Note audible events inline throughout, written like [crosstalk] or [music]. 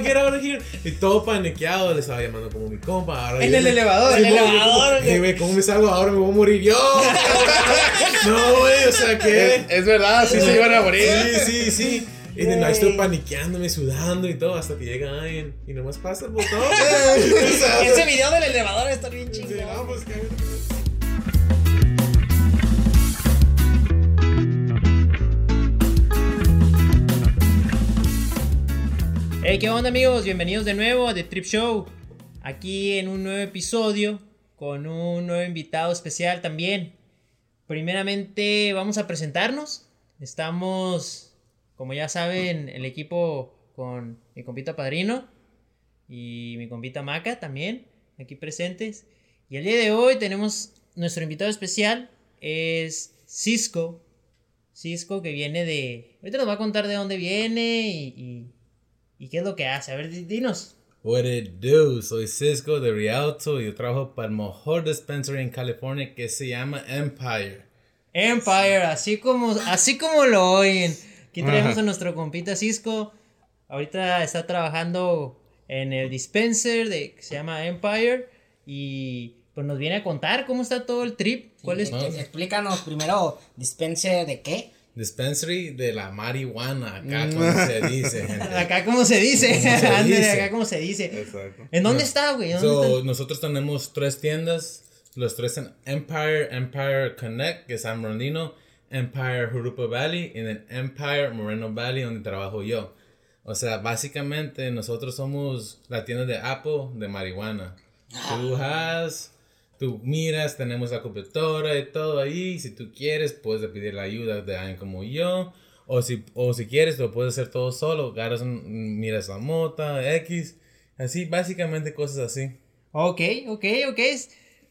I get out of here? Y todo paniqueado, le estaba llamando como mi compa. Ahora En el me- elevador, en el no, elevador, y, güey, ¿cómo me salgo ahora? Me voy a morir yo. no, güey, o sea, ¿qué? Es, es verdad, sí se iban a morir. Sí, sí, sí. Y de no, estoy paniqueándome, sudando y todo, hasta que llega alguien y nomás pasa el botón. [laughs] [laughs] Ese video del elevador está bien sí, chingón. no, pues, que- Hey, ¿qué onda amigos? Bienvenidos de nuevo a The Trip Show. Aquí en un nuevo episodio con un nuevo invitado especial también. Primeramente vamos a presentarnos. Estamos, como ya saben, el equipo con mi compita Padrino y mi compita Maca también, aquí presentes. Y el día de hoy tenemos nuestro invitado especial, es Cisco. Cisco que viene de... Ahorita nos va a contar de dónde viene y, y- y qué es lo que hace. A ver, di- dinos. What it do? Soy Cisco de Rialto y yo trabajo para el mejor dispensary en California que se llama Empire. Empire, así como, así como lo oyen. Aquí tenemos a nuestro compita Cisco. Ahorita está trabajando en el dispenser de, que se llama Empire. Y pues nos viene a contar cómo está todo el trip. ¿Cuál es? No. Ex- Explícanos primero, dispense de qué. Dispensary de la marihuana, acá como se dice, [laughs] gente. Acá como se dice. [laughs] Acá como se dice. Exacto. ¿En dónde está, güey? ¿Dónde So, está? nosotros tenemos tres tiendas, los tres en Empire, Empire Connect, que es San Bernardino, Empire Jurupa Valley y en Empire Moreno Valley, donde trabajo yo. O sea, básicamente nosotros somos la tienda de Apple de marihuana. Tú has, tú miras, tenemos la computadora y todo ahí. Si tú quieres, puedes pedir la ayuda de alguien como yo. O si, o si quieres, lo puedes hacer todo solo. Agarras, un- miras la mota, X. Así, básicamente cosas así. Ok, ok, ok.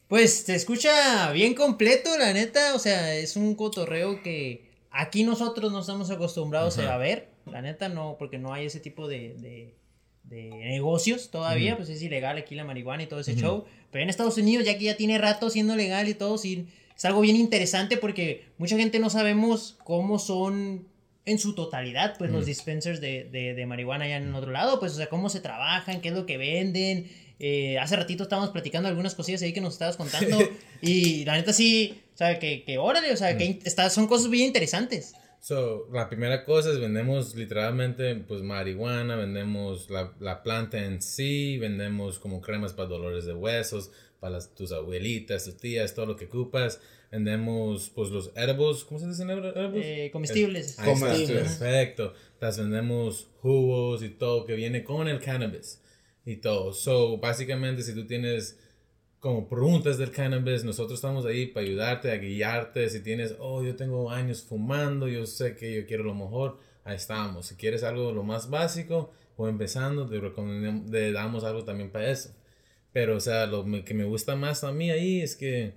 Pues se escucha bien completo, la neta. O sea, es un cotorreo que aquí nosotros no estamos acostumbrados Ajá. a ver. La neta no, porque no hay ese tipo de, de, de negocios todavía. Pues es ilegal aquí la marihuana y todo ese show. Pero en Estados Unidos, ya que ya tiene rato siendo legal y todo, sí, es algo bien interesante porque mucha gente no sabemos cómo son en su totalidad, pues los dispensers de, de, de marihuana allá en otro lado, pues, o sea, cómo se trabajan, qué es lo que venden. Eh, hace ratito estábamos platicando algunas cosillas ahí que nos estabas contando. [laughs] y la neta sí, o sea, que, que órale, o sea, que está, son cosas bien interesantes. So, la primera cosa es vendemos literalmente pues marihuana, vendemos la, la planta en sí, vendemos como cremas para dolores de huesos, para las- tus abuelitas, tus tías, todo lo que ocupas. Vendemos pues los edibles, ¿cómo se dicen edibles? Eh, comestibles. Comestibles. perfecto. Las vendemos jugos y todo que viene con el cannabis y todo. So, básicamente, si tú tienes como preguntas del cannabis, nosotros estamos ahí para ayudarte, a guiarte. Si tienes, oh, yo tengo años fumando, yo sé que yo quiero lo mejor, ahí estamos. Si quieres algo lo más básico o empezando, te, recomendamos, te damos algo también para eso. Pero, o sea, lo que me gusta más a mí ahí es que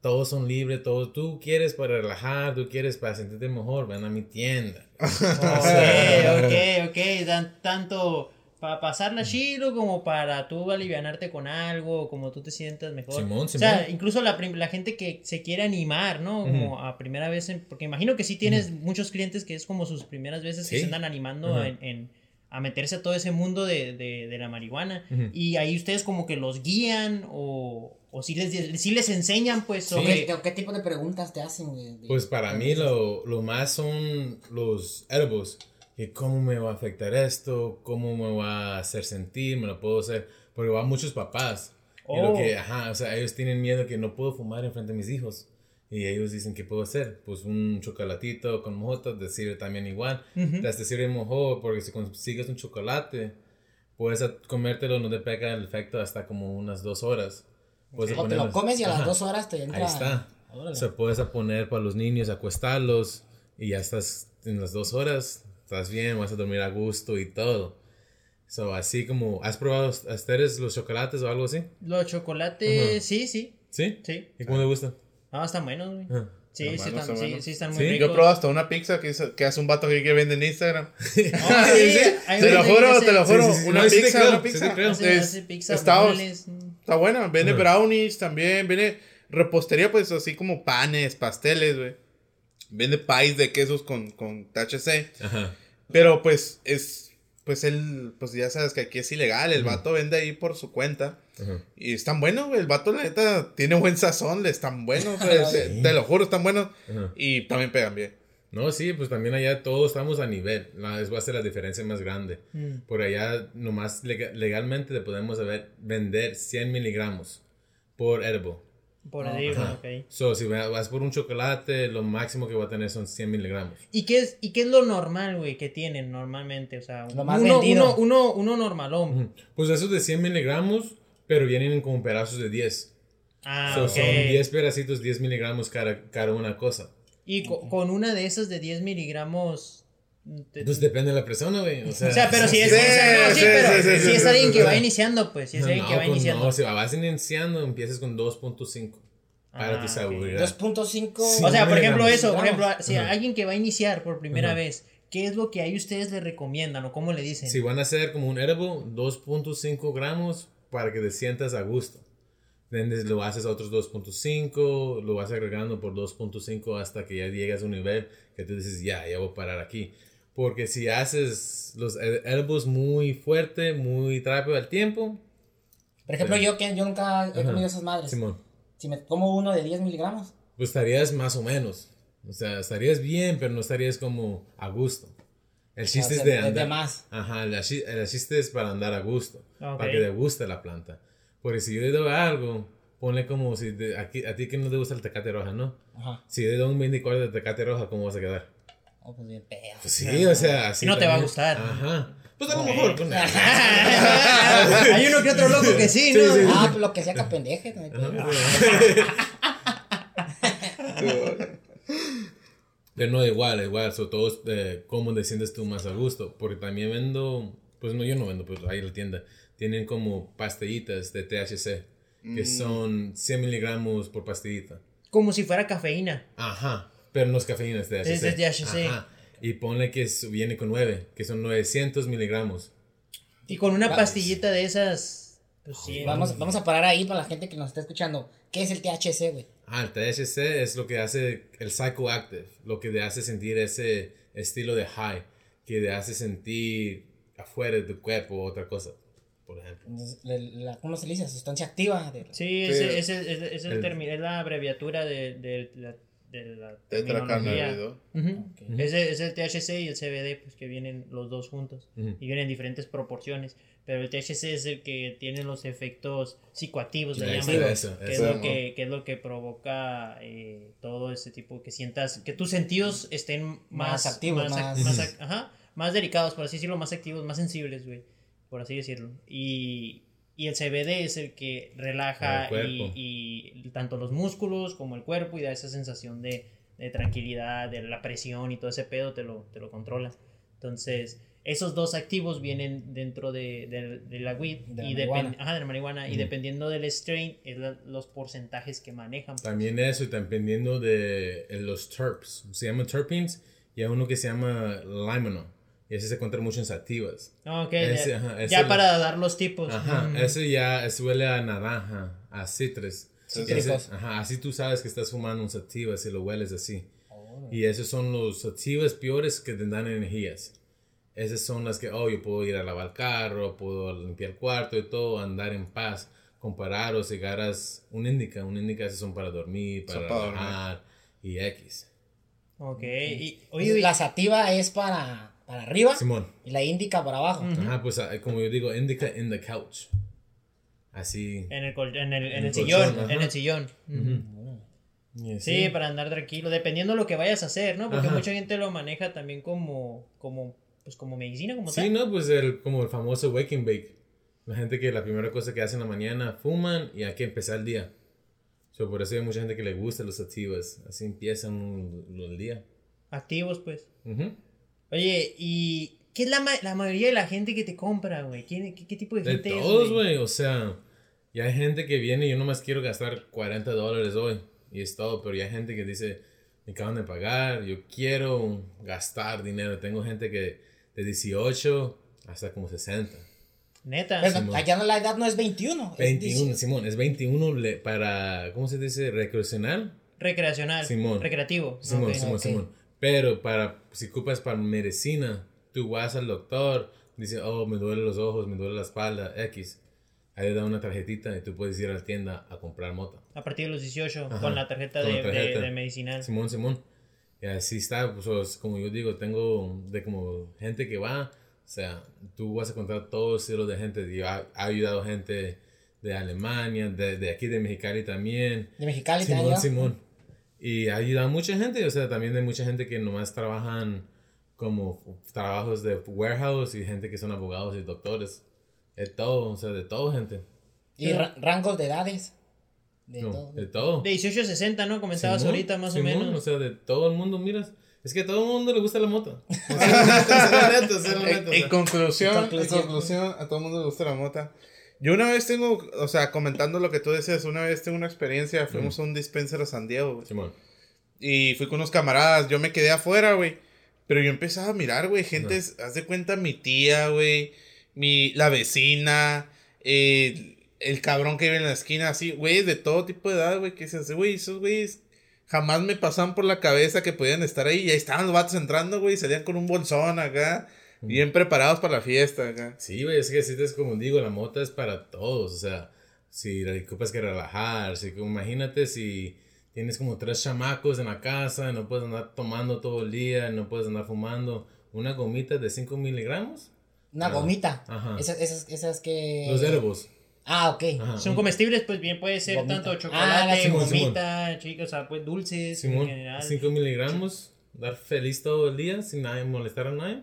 todos son libres, todos tú quieres para relajar, tú quieres para sentirte mejor, ven a mi tienda. [laughs] Ok, ok, ok. Dan, tanto para pasarla chido como para tú alivianarte con algo, como tú te sientas mejor. Simón, O sea, Simón. incluso la, la gente que se quiere animar, ¿no? Como a primera vez, en- porque imagino que sí tienes muchos clientes que es como sus primeras veces que se andan animando en, en- a meterse a todo ese mundo de, de- de la marihuana. Y ahí ustedes como que los guían o, o sí, les, sí les enseñan pues Sí. sobre... ¿Qué, qué tipo de preguntas te hacen? de- de- Pues para mí lo, lo más son los edibles. Que cómo me va a afectar esto, cómo me va a hacer sentir, me lo puedo hacer. Porque van muchos papás. Y lo Oh. que, ajá, o sea, ellos tienen miedo que no puedo fumar en frente de mis hijos. Y ellos dicen, ¿qué puedo hacer? Pues un chocolatito con mojotas te sirve también igual. Ujú. Te sirve mejor porque si consigues un chocolate, puedes a- comértelo, no te pega el efecto hasta como unas dos horas. Puedes o te lo comes y a las Ajá. dos horas te entra. Ahí está. Órale. Se puedes a poner para los niños, acostarlos y ya estás en las dos horas, estás bien, vas a dormir a gusto y todo. So, así como, ¿has probado ustedes los chocolates o algo así? Los chocolates, Ajá. sí, sí, ¿Sí? sí. ¿Y cómo te gustan? Ah, están buenos, güey. Ah. Sí, sí, están, sí, buenos. sí están muy Sí, yo ricos. Yo he probado hasta una pizza que, hizo- que hace un vato que vende en Instagram. [laughs] Oh, [laughs] sí, Te lo juro, te lo juro. Sí, sí, sí, Una no, pizza, creo, una sí pizza. creo. hace- Es- hace pizza, está, está buena. Vende brownies también. Vende repostería, pues así como panes, pasteles, güey. Vende pies de quesos con, con THC. Ajá. Pero pues es pues él, pues ya sabes que aquí es ilegal, el vato vende ahí por su cuenta. Ajá. Y están buenos, güey. El vato, la neta, tiene buen sazón, le están buenos, güey. [laughs] te, te lo juro, están buenos. Ajá. Y también pegan bien. No, sí, pues también allá todos estamos a nivel. La, es va a ser la diferencia más grande. Mm. Por allá, nomás lega- legalmente le podemos haber- vender 100 miligramos por edible. Por ahí, Ajá. ok. So, si va- vas por un chocolate, lo máximo que va a tener son 100 miligramos. ¿Y qué es, y qué es lo normal, güey, que tienen normalmente? O sea, Lo más uno, vendido. uno, uno, uno normalón. Ujú. Pues esos de 100 miligramos, pero vienen como pedazos de 10. Ah, So, ok. Son 10 pedacitos, 10 miligramos cada, cada una cosa. Y co- con una de esas de 10 miligramos... te- Pues depende de la persona, güey. O sea, o sea, pero si es, Sí, o sea, no, sí, sí, pero sí, sí, si es alguien que va iniciando, pues, si es alguien que va con- iniciando. no, si vas iniciando, empiezas con 2.5 para Ah, tu seguridad. 2.5. Sí. O sea, por ejemplo, eso, por ejemplo, si Ajá. alguien que va a iniciar por primera Ajá. vez, ¿qué es lo que ahí ustedes le recomiendan o cómo le dicen? Si van a hacer como un edible, 2.5 gramos para que te sientas a gusto. Entonces lo haces a otros 2.5, lo vas agregando por 2.5 hasta que ya llegas a un nivel que tú dices, ya, ya voy a parar aquí. Porque si haces los ed- edibles muy fuerte, muy rápido al tiempo, Por ejemplo, yo que yo nunca he Ajá. comido esas madres. Simón, Si me como uno de 10 miligramos. pues estarías más o menos. O sea, estarías bien, pero no estarías como a gusto. El chiste sea, es de es de andar. más. Ajá, el, chi- el chiste es para andar a gusto. Ok. Para que te guste la planta. Porque si yo le doy algo, ponle como si te- aquí- a ti que no te gusta el tecate roja, ¿no? Ajá. Si yo le doy un 24 de tecate roja, ¿cómo vas a quedar? Oh, pues bien pedo. Pues sí, o sea, así. Y no te va a gustar. Ajá. Pues a lo mejor. con- [laughs] Hay uno que otro loco que sí, ¿no? Sí, sí, Ah, pues lo que sea que pendeje. no hay. [laughs] Pero no, igual, igual, sobre todo eh, cómo te sientes tú más a gusto. Porque también vendo, pues no, yo no vendo, pues ahí en la tienda. Tienen como pastillitas de THC, que son 100 miligramos por pastillita. Como si fuera cafeína. Ajá, pero no es cafeína, es THC. Es de THC. Ajá. Y ponle que es- viene con 9, que son 900 miligramos. Y con una pastillita de esas. Pues sí. Vamos, vamos a parar ahí para la gente que nos está escuchando. ¿Qué es el THC, güey? Ah, el THC es lo que hace el psychoactive, lo que te hace sentir ese estilo de high, que te hace sentir afuera de tu cuerpo otra cosa, por ejemplo. Entonces, la- la- ¿Cómo se dice? Sustancia activa. de- Sí, Sí. ese, ese- ese- es, el El- es la abreviatura de, de la, de la. Ok. Ese es el THC y el CBD, pues que vienen los dos juntos y vienen en diferentes proporciones. Pero el THC es el que tiene los efectos psicoactivos, le Ahí llaman, está, eso, que, eso. es lo que, que es lo que provoca eh, todo ese tipo, que sientas, que tus sentidos estén más, Más activos, más, más- más ajá, más delicados, por así decirlo, más activos, más sensibles, güey, por así decirlo. Y, y el CBD es el que relaja El y, y tanto los músculos como el cuerpo y da esa sensación de, de tranquilidad, de la presión y todo ese pedo te lo, te lo controla. Entonces, esos dos activos vienen dentro de, de- de la weed De la y marihuana. ajá, de la marihuana y Ujú. dependiendo del strain es la- los porcentajes que manejan. También eso, y dependiendo de eh, los terps, se llaman terpenes, y hay uno que se llama limonol, y ese se encuentra mucho en sativas. Ah, ok, Ese, ya, ajá, ese ya lo- para dar los tipos. Ajá, Mm. ese ya huele a naranja, a citrus. Cítricos. Ese- ajá, así tú sabes que estás fumando un sativa si lo hueles así. Y esos son los sativas peores que te dan energías. Esas son las que, oh, yo puedo ir a lavar el carro, puedo limpiar el cuarto y todo, andar en paz. Comparar o cigarras, un indica, un indica esos son para dormir, para para dormir. trabajar y X. Ok, y Oye, oye, la sativa es para, para arriba Simón, y la índica para abajo. ajá, pues ah, como yo digo, indica in the couch. Así. en el, col- en el, en En el el sillón, colchón, en el sillón. Así. Sí, para andar tranquilo, dependiendo lo que vayas a hacer, ¿no? Porque Ajá. mucha gente lo maneja también como, como, pues como medicina, como Sí, tal. no, pues el, como el famoso wake and bake. La gente que la primera cosa que hacen en la mañana fuman y hay que empezar el día. So, por eso hay mucha gente que le gusta los sativas. Así empiezan el día. Activos, pues. Ujú. Oye, ¿y qué es la, ma- la mayoría de la gente que te compra, güey? ¿Qué, qué, qué tipo de De gente es, todos, güey. O sea, ya hay gente que viene y yo nomás quiero gastar 40 dólares hoy. Y es todo. Pero ya hay gente que dice, me acaban de pagar, yo quiero gastar dinero. Tengo gente que de 18 hasta como 60. Neta. Pero Simón. allá no, la edad no es 21. es 21, 18. Simón, es 21 le- para, ¿cómo se dice? Recreacional. Recreacional. Simón. Recreativo. Simón, Ok. Simón, ok. Simón. Pero para, si ocupas para medicina, tú vas al doctor, dice, oh, me duele los ojos, me duele la espalda, X. Ahí le da una tarjetita y tú puedes ir a la tienda a comprar mota. A partir de los 18, Ajá, con la tarjeta, con de, la tarjeta. de- de medicinal. Simón, Simón. Y así está, pues, o es como yo digo, tengo de como gente que va, o sea, tú vas a encontrar todo estilo de gente. Yo ha, ha ayudado gente de Alemania, de, de aquí de Mexicali también. De Mexicali ha Simón. Simón. Y ha ayudado a mucha gente, o sea, también de mucha gente que nomás trabajan como trabajos de warehouse y gente que son abogados y doctores. De todo, o sea, de todo, gente. Y ra- rangos de edades. De No, todo. de todo. De 18 a 60, ¿no? Comentabas Simón, ahorita más Simón, o menos. O sea, de todo el mundo, miras. Es que a todo el mundo le gusta la moto. O sea, [laughs] la neta, ser la neta, ser la En, neta, o en sea. conclusión, En en conclusión. conclusión, a todo el mundo le gusta la mota. Yo una vez tengo, o sea, comentando lo que tú decías, una vez tengo una experiencia, fuimos a un dispenser a San Diego, güey. Simón. Y fui con unos camaradas, yo me quedé afuera, güey. Pero yo empezaba a mirar, güey, gente, haz de cuenta mi tía, güey, mi, la vecina, eh, el cabrón que vive en la esquina, así, güey, de todo tipo de edad, güey, que dices, güey, esos güeyes jamás me pasaban por la cabeza que podían estar ahí. Y ahí estaban los vatos entrando, güey, salían con un bolsón acá, bien preparados para la fiesta acá. Sí, güey, es que si es como digo, la moto es para todos. O sea, si la ocupas que relajar, si, como imagínate si tienes como tres chamacos en la casa, no puedes andar tomando todo el día, no puedes andar fumando. Una gomita de 5 miligramos. Una Ah, gomita. ajá. Esas, esas, esas que. Los edibles. Ah, ok. Ajá. Son comestibles, pues bien puede ser Gomita. tanto Ah, chocolate, Simón, gomita, chicos, o sea, pues dulces en Simón, general. 5 miligramos, dar feliz todo el día sin nadie molestar a nadie.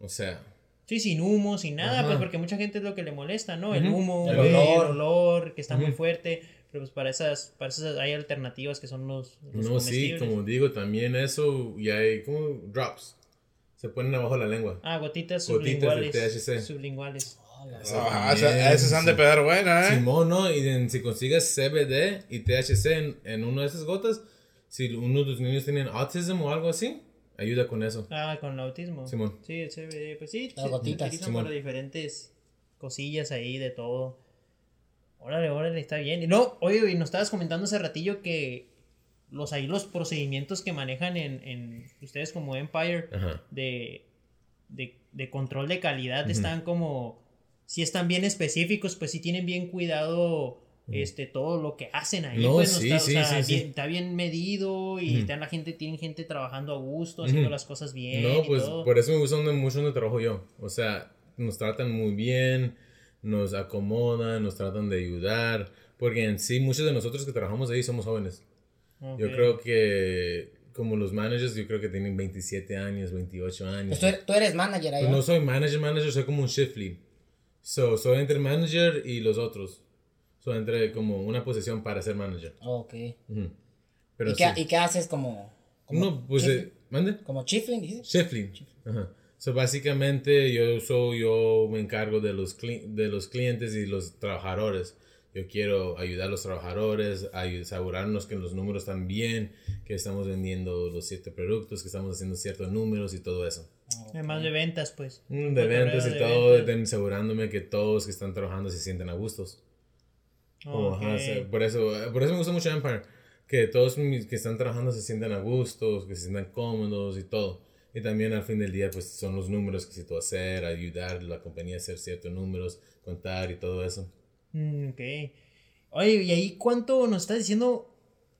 O sea, Sí, sin humo, sin nada, Ajá. pues porque mucha gente es lo que le molesta, ¿no? El Ujú. humo, El güey, olor. el olor, que está muy Ujú. fuerte. Pero pues para esas, para esas hay alternativas que son los, los no, sí, como digo, también eso, y hay como drops. Se ponen abajo de la lengua. Ah, gotitas Gotitas de sublinguales. THC. Sublinguales. Ah, también, esa- esas han de pegar buena, ¿eh? Simón, ¿no? Y en- si consigues CBD y THC en, en una de esas gotas, si uno de tus niños tienen autismo o algo así, ayuda con eso. Ah, con el autismo. Simón. Sí, el CBD, pues sí. Las se gotitas. utilizan Simón. para diferentes cosillas ahí de todo. Órale, órale, está bien. Y no, oye, y nos estabas comentando hace ratillo que los ahí los procedimientos que manejan en, en ustedes como Empire de, de, de control de calidad están como si están bien específicos, pues sí tienen bien cuidado este todo lo que hacen ahí. No, pues, sí, está, o sí, sea, sí, sí. bien- está bien medido y está la gente, tienen gente trabajando a gusto, haciendo Ujú. las cosas bien. No, y pues todo. por eso me gusta donde- mucho donde trabajo yo. O sea, nos tratan muy bien, nos acomodan, nos tratan de ayudar. Porque en sí, muchos de nosotros que trabajamos ahí somos jóvenes. Yo Ok. creo que, como los managers, yo creo que tienen 27 años, 28 años. Pues tú, eres, tú eres manager ahí. Pues ¿no? no soy manager, manager, soy como un shift lead. So, soy entre manager y los otros. Soy entre como una posición para ser manager. Ok. Ujú. Pero ¿Y, qué, sí. ¿Y qué haces como. como No, pues, eh, ¿mande? como chiefling, dices? Lead. Ajá. So, básicamente, yo soy, yo me encargo de los, cli- de los clientes y los trabajadores. Yo quiero ayudar a los trabajadores, a asegurarnos que los números están bien, que estamos vendiendo los ciertos productos, que estamos haciendo ciertos números y todo eso. Además de ventas, pues. Mm, de ventas y de todo, ventas. asegurándome que todos que están trabajando se sienten a gustos. Como, ajá, Ok. se- por, eso, por eso me gusta mucho Empire, que todos mis que están trabajando se sientan a gustos, que se sientan cómodos y todo. Y también al fin del día, pues son los números que se tú hacer, ayudar a la compañía a hacer ciertos números, contar y todo eso. Mm, ok. Oye, ¿y ahí cuánto nos estás diciendo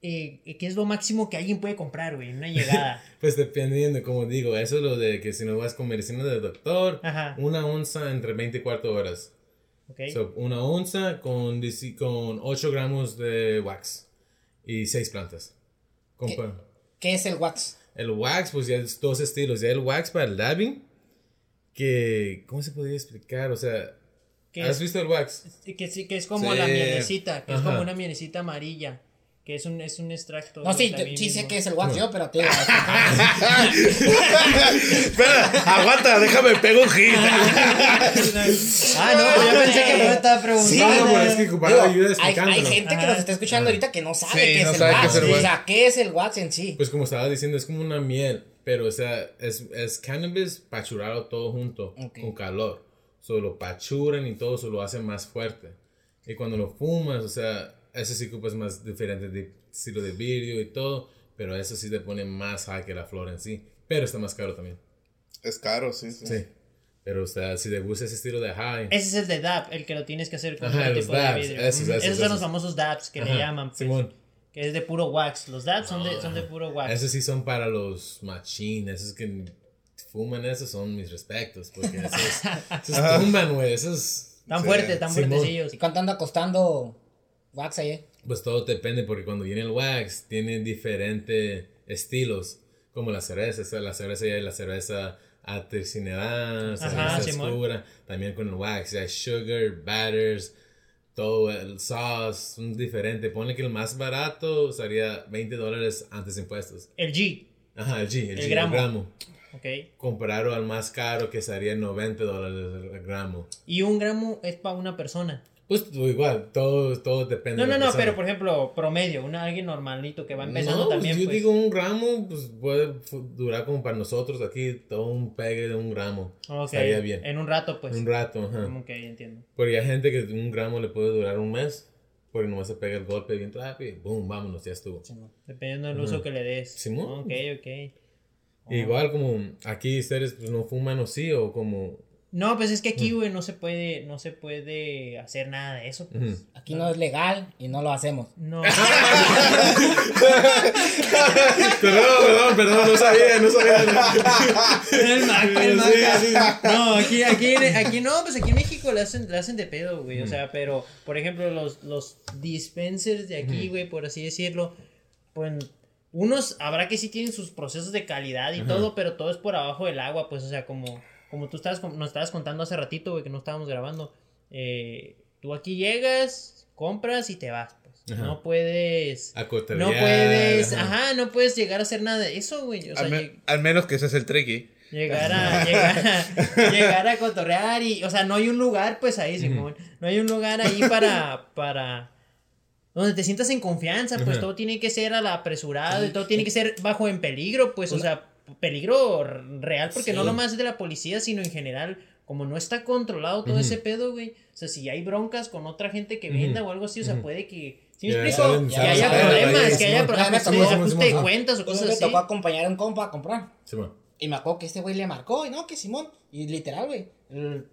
eh, qué es lo máximo que alguien puede comprar, güey, en una [laughs] llegada? Pues dependiendo, como digo, eso es lo de que si no vas con medicina del doctor, Ajá. una onza entre 24 horas. Ok. So, una onza con, con 8 gramos de wax y 6 plantas. Compa- ¿Qué es el wax? El wax, pues ya es dos estilos. Ya el wax para el dabbing, que, ¿cómo se podría explicar? O sea, ¿Qué ¿has es? visto el wax? que sí, que es como Sí. la mielecita, que es Ajá. como una mielecita amarilla, que es un, es un extracto. No, sí, sí sé que es el wax yo, pero te digo. [laughs] Espera, aguanta, déjame pego un hit. ah, no, yo pensé que no me estaba preguntando. Sí, no, pero es que ocupaba ayuda Digo, hay, hay gente que nos está escuchando ahorita que no sabe Sí, qué no es el qué wax. es el O sea, ¿qué es el wax en sí? Pues como estaba diciendo, es como una miel, pero o sea, es, es cannabis pachurado todo junto, Ok. con calor. Solo lo pachuran y todo, solo lo hacen más fuerte. Y cuando lo fumas, o sea, ese sí que es más diferente de estilo de vidrio y todo, pero eso sí te pone más high que la flor en sí. Pero está más caro también. Es caro, sí, sí. Sí. Pero, o sea, si te gusta ese estilo de high. Ese es el de DAP, el que lo tienes que hacer con Ajá, los tipo de dabs, vidrio. esos, Ujú. esos, Esos son los famosos DAPs que le llaman, pues, Simón. que es de puro wax. Los DAPs son, de, son de puro wax. Esos sí son para los machines, esos que fuman, esos son mis respetos, porque esos, esos tumban, güey, esos... Tan Sí, fuertes, tan fuertecillos. ¿Y cuánto anda costando wax ahí? Pues todo depende, porque cuando viene el wax, tiene diferentes estilos, como la cerveza, la cerveza ya la cerveza Ajá, cerveza Simón. oscura, también con el wax, ya hay sugar, batters, todo el sauce, son diferentes. Pone que el más barato sería 20 dólares antes de impuestos. El G, Ajá, el G, el, El G, gramo. el gramo. ok. Comparado al más caro que sería 90 dólares el gramo. Y un gramo es para una persona. Pues igual, todo, todo depende No, de no, la no, persona. pero por ejemplo, promedio, una, alguien normalito que va empezando No, pues también. yo pues, digo un gramo, pues puede durar como para nosotros aquí, todo un pegue de un gramo. ok, Estaría bien. En un rato, pues. Un rato, ajá. Ok, entiendo. Porque hay gente que un gramo le puede durar un mes, porque nomás se pega el golpe bien rápido, boom, vámonos, ya estuvo. Dependiendo del uso que le des. Simón. Ok, ok. Igual como aquí ustedes pues, no fuman o sí, o como... No, pues es que aquí, güey, no se puede, no se puede hacer nada de eso. pues. Aquí no es legal y no lo hacemos. No. [laughs] Perdón, perdón, perdón, no sabía, no sabía. el Maca, el Sí, Maca. sí. No, aquí, aquí, aquí no, pues aquí en México le hacen, le hacen de pedo, güey. O sea, pero, por ejemplo, los, los dispensers de aquí, güey, por así decirlo, pues unos habrá que sí tienen sus procesos de calidad y todo, pero todo es por abajo del agua, pues, o sea, como, como tú estabas, nos estabas contando hace ratito, güey, que no estábamos grabando. eh, tú aquí llegas, compras y te vas, pues. No puedes. A cotorrear, No puedes, ajá. ajá, no puedes llegar a hacer nada de eso, güey. O sea, al, me- lleg- al menos que ese es el tricky. Llegar a, [laughs] llegar, a, llegar a cotorrear y, o sea, no hay un lugar, pues ahí, Simón, no hay un lugar ahí para, para, donde te sientas en confianza, pues Ajá. todo tiene que ser a la apresurado y todo tiene que ser bajo en peligro, pues, o sea, peligro real, porque no Sí. nomás es de la policía, sino en general, como no está controlado todo ese pedo, güey, o sea, si hay broncas con otra gente que venda o algo así, o sea, puede que, ¿sí me explico? que haya problemas, que haya problemas, me ajuste, de cuentas o cosas me así. tocó acompañar a un compa a comprar. Sí. Y me acuerdo que este güey le marcó, y no, que Simón. Y literal, güey.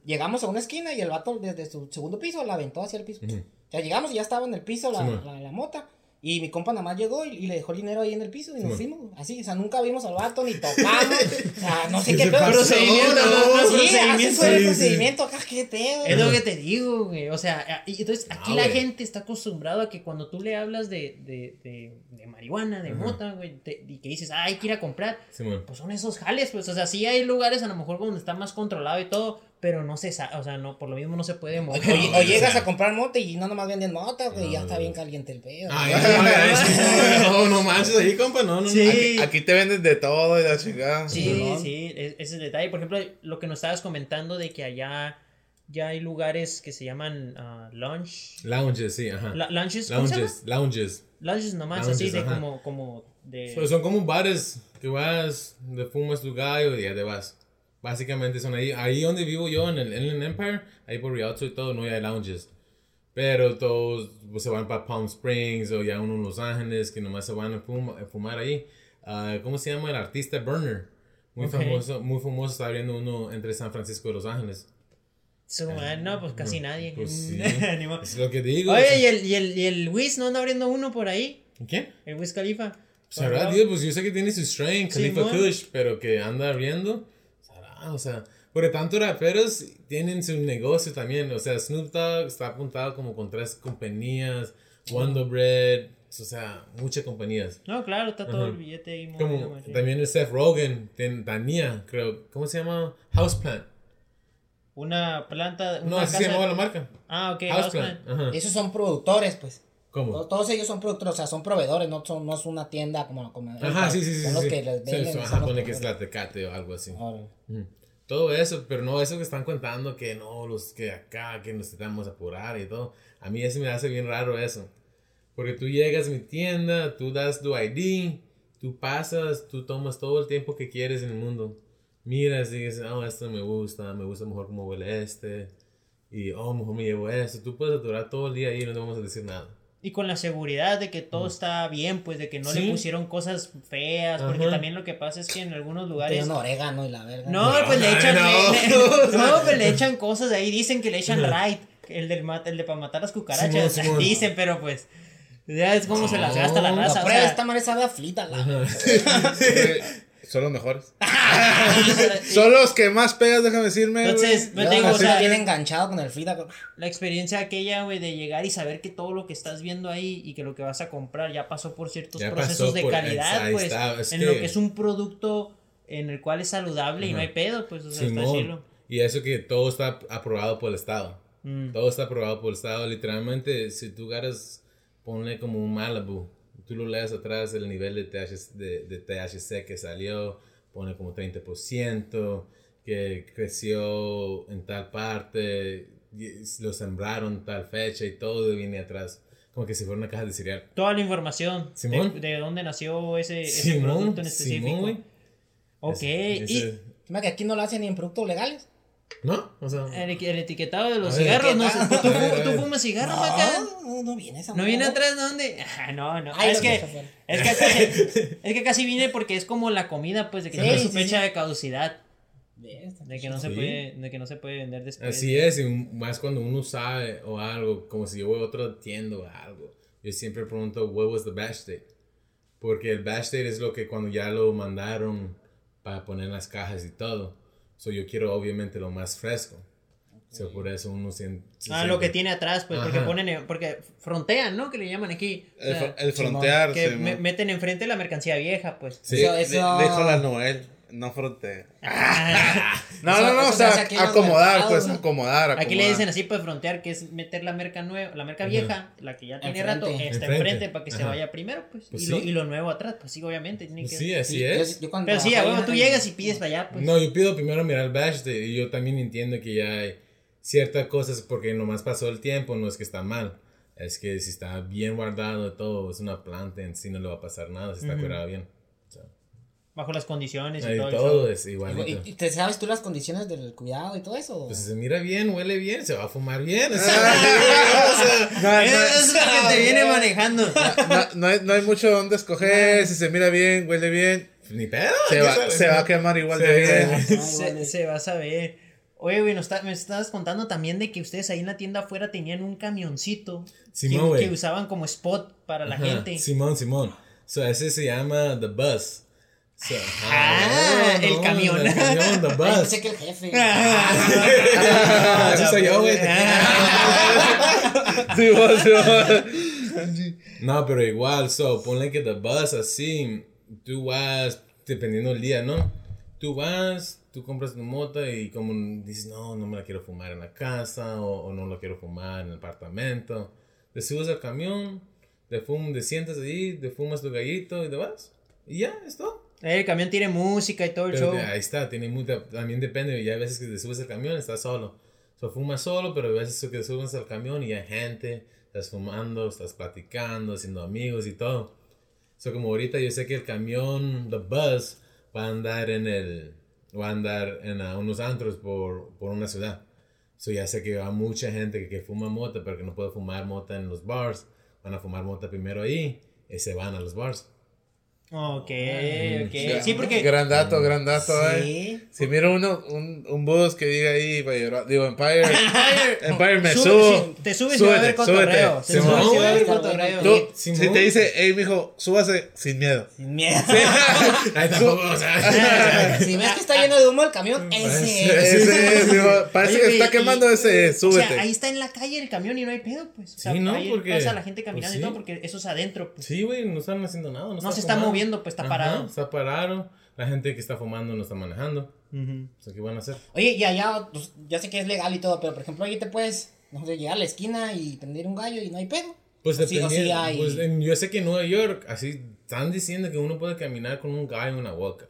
Llegamos a una esquina y el vato desde su segundo piso la aventó hacia el piso. Ujú. O sea, llegamos y ya estaba en el piso la, la mota. Y mi compa nada más llegó y, y le dejó el dinero ahí en el piso y nos Simón. fuimos. Así, o sea, nunca vimos al vato ni tocamos. o sea, no sé [laughs] qué pedo. Procedimiento, no, no, Sí, así procedimiento. fue el Sí, sí. procedimiento acá, qué pedo. Es lo que te digo, güey. O sea, a- y entonces aquí No, la güey. gente está acostumbrada a que cuando tú le hablas de, de, de, de marihuana, de mota, güey, te- y que dices, ah, hay que ir a comprar, Simón. pues son esos jales, pues, o sea, sí hay lugares a lo mejor donde está más controlado y todo, pero no se sabe, o sea, no, por lo mismo no se puede mover. o- o o llegas sea. a comprar mota y no nomás venden mota, güey, No, ya está no. bien caliente el pedo. [laughs] Ay, no, [laughs] no, no, manches ahí, compa, no, no. Sí. Aquí, aquí te venden de todo y la chingada. Sí, sí, es- ese es el detalle. Por ejemplo, lo que nos estabas comentando de que allá ya hay lugares que se llaman ah, lunch. Lounges, sí, ajá. la- lunches, ¿cómo se llama? Lounges, lounges. Lunches nomás, Lounges, así de ajá. como, como de... So, son como bares que vas, te fumas tu gallo y ya te vas. Básicamente son ahí. Ahí donde vivo yo, en el Inland Empire, ahí por Rialto y todo, no hay lounges. Pero todos pues, se van para Palm Springs o ya uno en Los Ángeles que nomás se van a, fuma- a fumar ahí. Ah, ¿Cómo se llama? El artista Burner. Muy famoso, muy famoso. Está abriendo uno entre San Francisco y Los Ángeles. Su madre, no, pues casi no, nadie. pues [laughs] sí. Es lo que digo. Oye, ¿y el, y, el, ¿y el Wiz no anda abriendo uno por ahí? ¿Quién? El Wiz Khalifa. Sabrá Dios, pues yo sé que tiene su strain, Khalifa Simón. Kush, pero que anda abriendo. Sabrá, o sea, porque tanto raperos tienen su negocio también. O sea, Snoop Dogg está apuntado como con tres compañías, Wonder Bread, o sea, muchas compañías. No, claro, está todo el billete ahí. Como también el Seth Rogen, Tania, creo, ¿cómo se llama? Houseplant. Una planta. Una No, así se casa- llamaba la marca. Ah, ok. Houseplant. Houseplant. Esos son productores, pues. ¿Cómo? Todos- ellos son productores, o sea, son proveedores, no, son, no es una tienda como... como Ajá, sí, sí, sí. Son los sí. que les Sí, venden. sí, Ajá, pone que es la Tecate o algo así. Órale. Ujú. Todo eso, pero no eso que están contando que no, los que acá, que nos necesitamos apurar y todo. A mí eso me hace bien raro eso. Porque tú llegas a mi tienda, tú das tu ID, tú pasas, tú tomas todo el tiempo que quieres en el mundo. Miras y dices, oh, esto me gusta, me gusta mejor cómo huele este. Y, oh, mejor me llevo esto. Tú puedes durar todo el día ahí y no te vamos a decir nada. Y con la seguridad de que todo está bien, pues de que no le Sí. pusieron cosas feas, porque también lo que pasa es que en algunos lugares... un orégano y la verga. No, pues le echan... no. le- [laughs] no, pues le echan cosas ahí, dicen que le echan right, el del mat- el de para matar las cucarachas, Simón. [laughs] dicen, pero pues... Ya es como se las gasta la raza. La o prueba sea, esta madre sabe a flita, la [laughs] Son los mejores. [laughs] Son los que más pegas, déjame decirme. Entonces, te digo, o sea, bien enganchado con el flita. la experiencia aquella, güey, de llegar y saber que todo lo que estás viendo ahí y que lo que vas a comprar ya pasó por ciertos Ya procesos de por- calidad, pues, es en que- lo que es un producto en el cual es saludable y no hay pedo, pues, o sea, está chilo. Y eso que todo está aprobado por el Estado. Mm. Todo está aprobado por el Estado. Literalmente, si tú ganas, ponle como un Malibu, tú lo lees atrás, el nivel de THC, de, de THC que salió, pone como 30%, que creció en tal parte, lo sembraron tal fecha y todo viene atrás. Como que si fuera una caja de cereal. Toda la información Simón. de, de dónde nació ese, ese Simón, producto en específico. Simón, ok, Ese- y ese- que aquí no lo hacen ni en productos legales. ¿No? O sea... el, el etiquetado de los cigarros, no sé, ¿tú, tú fumas cigarro, Maca? No, no viene esa ¿No viene atrás dónde? [laughs] Ah, no, no. Ay, es, que, dejo fuera. es, que casi, [laughs] es que casi viene porque es como la comida, pues, de que Sí, tiene sí, su sí, fecha sí. de caducidad. De que no se Sí. puede, de que no se puede vender después. Así es, y más cuando uno sabe o algo, como si yo voy a otra tienda o algo, yo siempre pregunto, what was the batch date? Porque el batch date es lo que cuando ya lo mandaron para poner las cajas y todo. So yo quiero obviamente lo más fresco. So por eso uno sien- se Ah, lo que siente- tiene atrás, pues, porque ponen, porque frontean, ¿no? Que le llaman aquí. O El, sea, fr- el frontear. que sí, me- mo- meten enfrente la mercancía vieja, pues. Sí. Eso, de- eso... Dejo la Noel, no frontea. [laughs] No, Eso- no, no, eso o se sea, acomodar, mercados, pues, ¿no? acomodar, acomodar. Aquí le dicen así, pues, frontear, que es meter la merca nueva, la merca vieja, la que ya tiene Enfrente. rato, está Enfrente. para que se vaya primero, pues. Pues y, sí. lo, y lo nuevo atrás, pues sí, obviamente. Tiene que... Sí, así Sí, es. yo- yo cuando Pero sí, a huevo, tú llegas y pides para allá, pues. No, yo pido primero mirar el batch y yo también entiendo que ya hay ciertas cosas porque nomás pasó el tiempo, no es que está mal. Es que si está bien guardado todo, es una planta en sí, no le va a pasar nada si está Ujú. cuidado bien. Bajo las condiciones y ahí todo. show. es igualito. ¿Y, y te sabes tú las condiciones del cuidado y todo eso? Pues si se mira bien, huele bien, se va a fumar bien. [laughs] o sea, Ah, Eso es lo que te viene manejando. no, no hay, no hay mucho donde escoger. Si se mira bien, huele bien, Ni pedo. se ¿qué va, se va a quemar igual Sí, de sí, bien. Ah, se, se va a saber. Oye, güey, nos está- me estabas contando también de que ustedes ahí en la tienda afuera tenían un camioncito Simón, que, usaban como spot para la Ajá, gente. Simón, Simón. So, ese se llama The Bus. Ah, el camión. El camión, The Ay, Bus. pensé que el jefe. Ah, [laughs] ese soy yo, güey. Sí, vos, sí, vos. [laughs] No, pero igual, so, ponle que The Bus así, tú vas, dependiendo del día, ¿no? Tú vas, tú compras tu moto y como dices, no, no me la quiero fumar en la casa o, o no la quiero fumar en el apartamento. Te subes al camión, te, fum, te sientas ahí, te fumas tu gallito y te vas. Y ya, es todo. El camión tiene música y todo el Pero show. ahí está, tiene mucha, también depende, ya hay veces que te subes al camión, estás solo. O fumas solo, pero hay veces que te subes al camión y hay gente, estás fumando, estás platicando, haciendo amigos y todo. So, como ahorita yo sé que el camión, The Bus, va a andar en el, va a andar en ah, unos antros por, por una ciudad. So, ya sé que va mucha gente que, que fuma mota, pero que no puede fumar mota en los bars. Van a fumar mota primero ahí y se van a los bars. Ok, ok. Sí, porque. Gran dato, gran dato, eh. Sí. Si miro uno, un, un bus que diga ahí, va a llorar- digo, [laughs] Empire, Empire me Sube- subo. te subes y va a haber Súbete, cotorreo. súbete. Te subes y va a haber Simón. cotorreo. Tú, si te dice, hey, mijo, súbase sin miedo. Sin miedo. [laughs] Ahí tampoco, o sea, [laughs] si ves que está lleno de humo el camión, ese es. Ese es, digo, parece Oye, que está y- quemando ese, O súbete. sea, ahí está en la calle el camión y no hay pedo, pues. O sea, Sí, ¿no? Porque- pasa la gente caminando pues y todo porque eso es adentro, pues. Sí, güey, no están haciendo nada. No, se está fumando. Moviendo, pues, está parado. Está parado. La gente que está fumando no está manejando. Ujú. O sea, ¿qué van a hacer? Oye, y allá, pues, ya sé que es legal y todo, pero por ejemplo, ahí te puedes, no sé, llegar a la esquina y prender un gallo y no hay pedo. Pues O sí- o sí dependiendo. hay- Pues en- yo sé que en Nueva York, así están diciendo que uno puede caminar con un gallo en una boca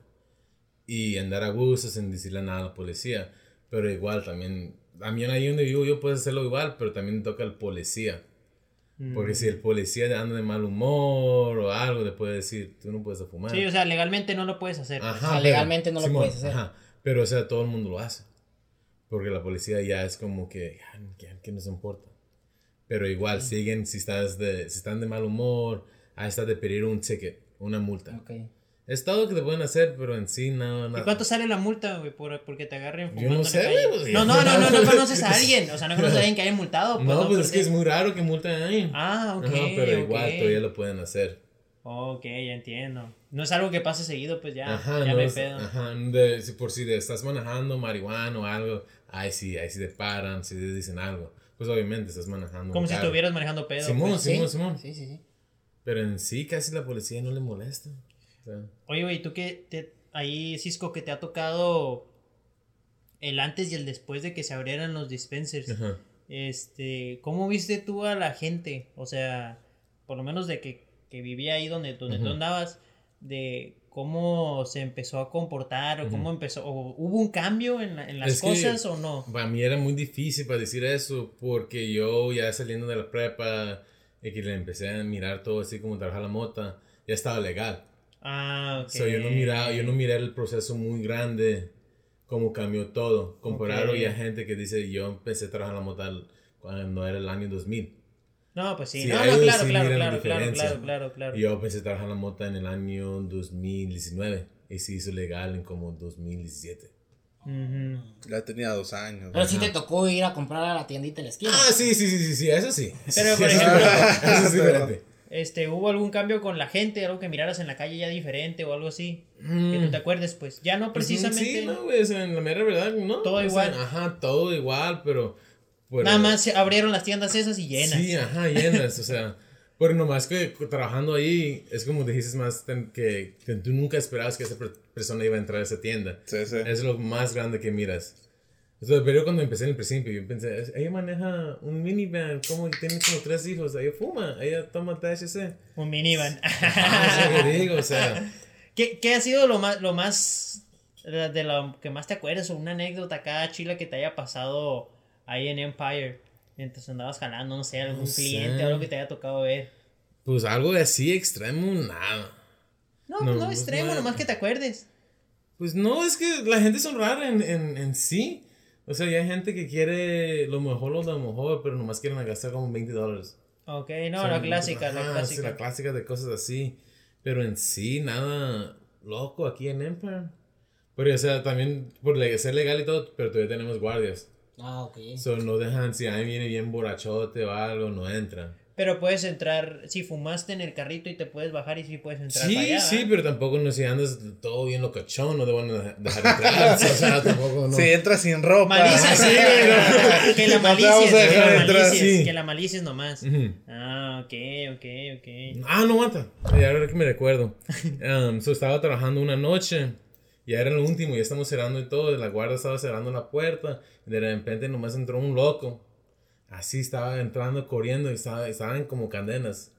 y andar a gusto sin decirle nada a la policía. Pero igual también, también ahí donde vivo yo puedo hacerlo igual, pero también toca el policía. Porque si el policía anda de mal humor o algo, le puede decir, tú no puedes fumar. Sí, o sea, legalmente no lo puedes hacer. Ajá, O sea, pero- legalmente no lo puedes hacer. Ajá, pero o sea, todo el mundo lo hace. Porque la policía ya es como que, ¿qué, nos importa? Pero igual siguen si estás de, si están de mal humor, ahí está de pedir un ticket, una multa. Ok. Es todo lo que te pueden hacer, pero en sí no, ¿Y nada. cuánto sale la multa, güey, por, porque te agarren Yo no sé, güey. No, no, no, no, no [laughs] conoces a alguien. O sea, no conoces a alguien que haya multado. Pues, No, pues es que es muy raro que multen ahí. Ah, ok. Ajá, pero ok. igual todavía lo pueden hacer. Ok, ya entiendo. No es algo que pase seguido, pues ya. Ajá, ya no no hay es- pedo. ajá, de- si por si te estás manejando marihuana o algo, ahí sí, ahí sí te paran, si te dicen algo. Pues obviamente estás manejando. Como si carro. estuvieras manejando pedo. Simón, pues. Simón, Sí, Simón. Sí, sí, sí. Pero en sí casi la policía no le molesta. Oye, güey, ¿tú qué te, ahí, Cisco, que te ha tocado el antes y el después de que se abrieran los dispensers? ajá. Este, ¿cómo viste tú a la gente? O sea, por lo menos de que, que vivía ahí donde, donde tú andabas, de cómo se empezó a comportar o cómo empezó, o hubo un cambio en, la- en las Es que- cosas o no. Para mí era muy difícil para decir eso porque yo ya saliendo de la prepa y que le empecé a mirar todo así como trabajar la mota, ya estaba legal. Ah, ok. So, yo no miraba, yo no miré el proceso muy grande, cómo cambió todo. Comparado Ok. ya gente que dice, yo empecé a trabajar la moto al- cuando era el año 2000. No, pues sí. Sí, no, no, claro, sí claro, la claro, claro, claro, claro, claro. Y yo empecé a trabajar la moto en el año 2019 y se hizo legal en como 2017. Ujú. Ya tenía dos años. Pero sí te tocó ir a comprar a la tiendita de la esquina. Ah, sí, sí, sí, sí, sí, eso sí. Pero, por ejemplo- [laughs] eso es [laughs] diferente. Este, ¿hubo algún cambio con la gente? ¿Algo que miraras en la calle ya diferente o algo así? Que tú te acuerdes, pues. Ya no Pues, precisamente. Sí, no, güey, en la mera verdad, no. Todo o sea, igual. ajá, todo igual, pero... pero- Nada más se abrieron las tiendas esas y llenas. Sí, ajá, llenas, o sea... [laughs] Pero nomás que trabajando ahí, es como dijiste más, que, que tú nunca esperabas que esa per- persona iba a entrar a esa tienda. Sí, sí. Es lo más grande que miras. Entonces, pero yo cuando empecé en el principio, yo pensé, "Es- ella maneja un minivan, como tiene como tres hijos, ella fuma, ella toma THC. Un minivan. Ah, que digo, o sea, [laughs] ¿Qué, qué ha sido lo más, lo más, de lo que más te acuerdas o una anécdota acá chila que te haya pasado ahí en Empire? Mientras andabas jalando, no sé, algún No sé. cliente o algo que te haya tocado ver. pues algo así extremo, nada. No, No, no, extremo, no. nomás que te acuerdes. Pues no, es que la gente son rara en, en, en sí. O sea, ya hay gente que quiere lo mejor, lo mejor, pero nomás quieren gastar como 20 dólares. Ok, no, O sea, la clásica, la clásica. la clásica de cosas así. Pero en sí, nada loco aquí en Empire. Pero, o sea, también por ser legal y todo, pero todavía tenemos guardias. Ah, ok. So, no dejan, si alguien viene bien borrachote o algo, no entran. Pero puedes entrar, si fumaste en el carrito y te puedes bajar y sí puedes entrar Sí, para allá, sí, pero tampoco no si andas todo bien locochón, no te van a dejar entrar. o sea, [laughs] tampoco no. Si entra sin ropa. Malicia, sí, güey, [laughs] que la malicia, que la malicia, sí. que la malicia es nomás. Ah, ok, ok, ok. Ah, no aguanta. Ahora que me recuerdo. Um, so estaba trabajando una noche. Ya era el último, ya estamos cerrando y todo. La guardia estaba cerrando la puerta. Y de repente nomás entró un loco. Así estaba entrando, corriendo. Y estaba, estaban como cadenas.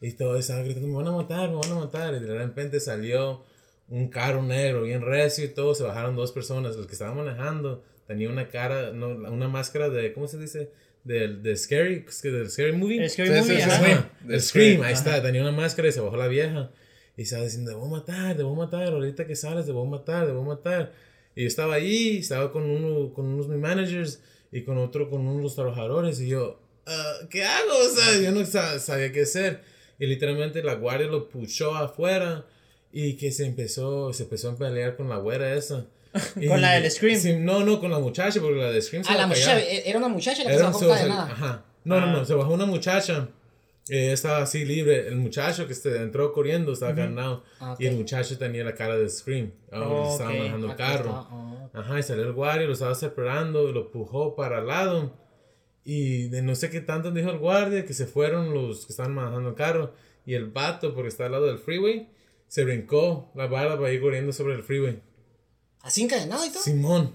Y todo estaba gritando: Me van a matar, me van a matar. Y de repente salió un carro negro, bien recio y todo. Se bajaron dos personas. Los que estaban manejando tenía una cara, no, una máscara de, ¿cómo se dice? Del de Scary, del Scary Movie. Que Sí, muy sí, sí, sí. Scream, el Scream, ahí Ajá. está, tenía una máscara y se bajó la vieja. Y estaba diciendo, te voy a matar, te voy a matar, ahorita que sales, te voy a matar, te voy a matar. Y yo estaba ahí, estaba con uno, con unos de mis managers y con otro, con unos de los trabajadores. Y yo, "Ah, ¿qué hago? O sea, yo no sa- sabía qué hacer. Y literalmente la guardia lo puchó afuera y que se empezó, se empezó a pelear con la güera esa. [laughs] Y- Con la del Scream. Sí, no, no, con la muchacha, porque la de Scream se Ah, la va a muchacha, era una muchacha la que Era se bajó se encadenada. Ajá. No, no, Ah. no. Se bajó una muchacha. Eh, estaba así libre. El muchacho que este, entró corriendo estaba ganado. Ah, ok. Y el muchacho tenía la cara de Scream. Ahora Oh, estaba manejando el carro. ah. Ajá, y salió el guardia, lo estaba separando, lo empujó para al lado. Y de no sé qué tanto dijo el guardia, que se fueron los que estaban manejando el carro. Y el vato, porque está al lado del freeway, se brincó la barra para ir corriendo sobre el freeway. Así encadenado y todo. Simón.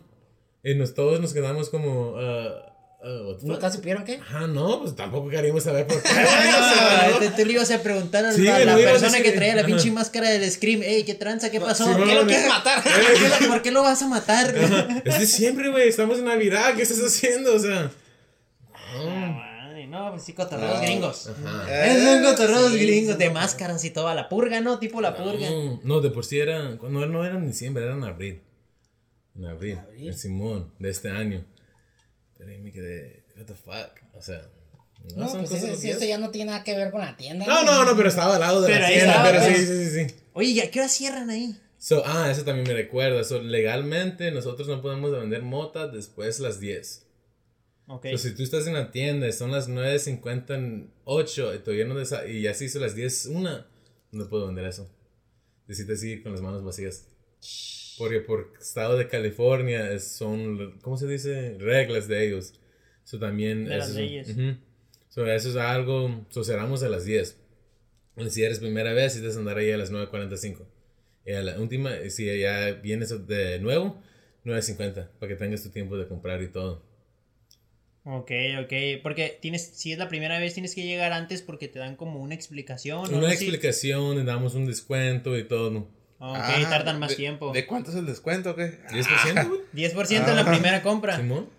Y nos, todos nos quedamos como... ah, ah, fuck? ¿Nunca supieron qué? Ajá, no, pues tampoco queríamos saber por qué. [laughs] Ah, güey, [laughs] o sea, te- tú le ibas a preguntar a Sí, la, no persona que traía la ajá. pinche máscara del Scream. Ey, ¿qué tranza? ¿Qué pasó? Sí, ¿Qué lo no, quieres no. matar? [laughs] ¿Por qué, lo, por vas a matar? ¿no? Es de siempre, güey. Estamos en Navidad. ¿Qué estás haciendo? O sea. Ah, no, pues sí, cotorreos gringos. Ajá. Esos son cotorreos sí, gringos sí, de no, máscaras y todo. La purga, ¿no? Tipo la purga. No, no, de por sí era. No, no era en diciembre, era en abril. En abril. abril. En Simón, de este año. Pero ahí me quedé. What the fuck? O sea. No, No, son pues cosas eso 10. ya no tiene nada que ver con la tienda. No, no, no, pero estaba al lado de Pero la tienda. estaba, Pero sí, pues. sí, sí, sí. Oye, ¿y a qué hora cierran ahí? So, ah, eso también me recuerda. So, legalmente nosotros no podemos vender mota después de las 10. Ok. So, si tú estás en la tienda y son las 9.58 y todavía no desa- y ya se hizo las 10 una, no puedo vender eso. Necesitas ir con las manos vacías. Porque por estado de California es- son, ¿cómo se dice? Reglas de ellos. So, también De las eso- leyes. ujú. So, eso es algo, so, cerramos a las 10. Y Si eres primera vez, si te andar ahí a las 9.45. Y a la última, si ya vienes de nuevo, 9.50, para que tengas tu tiempo de comprar y todo. Ok, ok. Porque tienes, si es la primera vez, tienes que llegar antes porque te dan como una explicación. o Una explicación, le damos un descuento y todo. Ok, Ah, tardan más de- tiempo. ¿De cuánto es el descuento qué? 10%, güey. [laughs] 10% en la primera compra. Simón.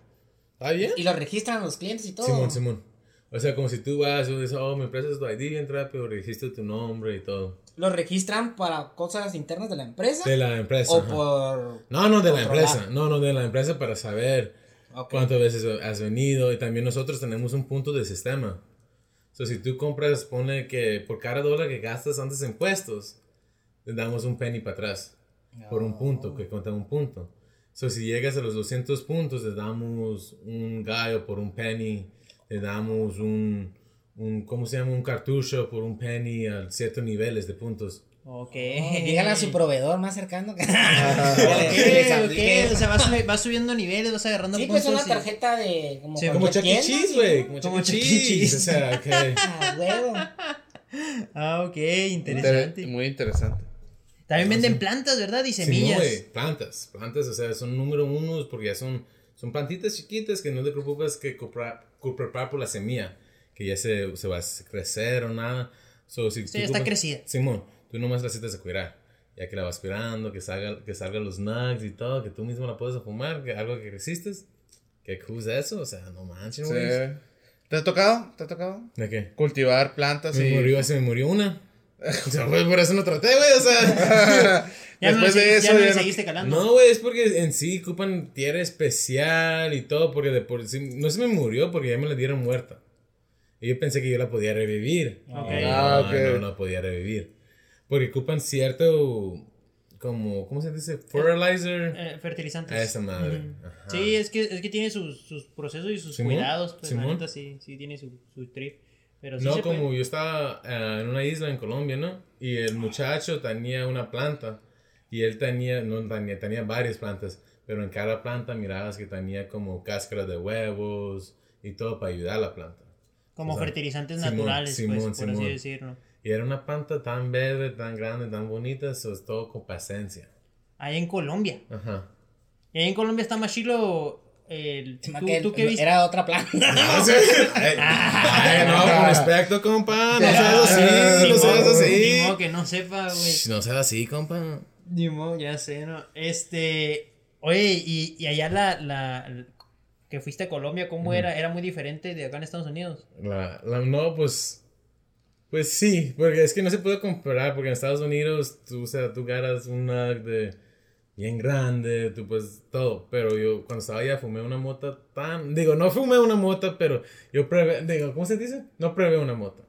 ¿Está bien? Y lo registran los clientes y todo. Simón, Simón. O sea, como si tú vas y dices, oh, me prestas tu ID bien rápido, registra tu nombre y todo. ¿Lo registran para cosas internas de la empresa? De la empresa. ¿O ajá. por...? No, no, de la empresa. No, no, de la empresa para saber Ok. cuántas veces has venido. Y también nosotros tenemos un punto de sistema. O sea, si tú compras, pone que por cada dólar que gastas antes de impuestos, damos un penny para atrás. Por un punto, que cuenta un punto. So, si llegas a los 200 puntos, te damos un gallo por un penny. Le damos un, un, ¿cómo se llama? Un cartucho por un penny a ciertos niveles de puntos. Ok. Dígale a su proveedor más cercano que, [laughs] Ok, ok. O sea, vas, subi- vas subiendo niveles, vas agarrando Sí, pues puntos. una y- tarjeta de... Como, Sí, Como Chuck E. Cheese, sí, güey. ¿no? Como Como Chuck E. E. Cheese. O sea, ok. [laughs] Ah, huevo. Ah, ok, Inter- interesante. Muy interesante. También venden plantas, ¿verdad? Y Sí, semillas. güey, plantas, plantas, o sea, son número unos porque ya son, son plantitas chiquitas que no te preocupas que comprar, comprar por la semilla, que ya se, se va a crecer o nada. So, si Sí, ya está crecida. Simón, tú nomás la necesitas de cuidar. Ya que la vas cuidando, que salga, que salgan los nugs y todo, que tú mismo la puedes fumar, que algo que resistes. ¿Qué es eso? O sea, no manches, Sí. güey. ¿Te ha tocado? ¿Te ha tocado? ¿De qué? Cultivar plantas Me y... murió, se me murió una. [laughs] O sea, pues, por eso no traté, güey, o sea. [laughs] Ya no, le, Después de segui- eso ya no le ya no- seguiste calando. No, güey, es porque en sí ocupan tierra especial y todo, porque de por sí, no se me murió porque ya me la dieron muerta. Y yo pensé que yo la podía revivir. Y Ah, no, ok. no, no podía revivir. Porque ocupan cierto, como, ¿cómo se dice? Fertilizer. Eh, fertilizantes. A esa madre. Sí, es que, es que tiene sus, sus procesos y sus Simón, cuidados. Pues, la Simón. neta, sí, sí tiene su, su trip. Pero sí No, se puede. como yo estaba ah, en una isla en Colombia, ¿no? Y el muchacho tenía una planta. Y él tenía, no tenía, tenía varias plantas. Pero en cada planta mirabas que tenía como cáscara de huevos y todo para ayudar a la planta. Como o sea, fertilizantes Simón, naturales, Simón, pues, por así Simón. decirlo. Y era una planta tan verde, tan grande, tan bonita, eso es todo con paciencia. Ahí en Colombia. Ajá. Y ahí en Colombia está más chilo. El, ¿tú, que tú qué viste? Era otra planta. [laughs] No, sí. Ay, ay, no, con respecto, compa. No seas así, no seas así. Ni modo que no sepa, güey. No seas así, compa. Ni modo, ya sé, ¿no? Este. Oye, y, y allá la, la. que fuiste a Colombia, ¿cómo era? ¿Era muy diferente de acá en Estados Unidos? La, la, no, pues. Pues sí, porque es que no se puede comparar, porque en Estados Unidos, tú, o sea, tú ganas un nug de bien grande, tú pues todo, pero yo cuando estaba allá fumé una mota tan, digo, no fumé una mota, pero yo probé, digo, ¿cómo se dice? No probé una mota,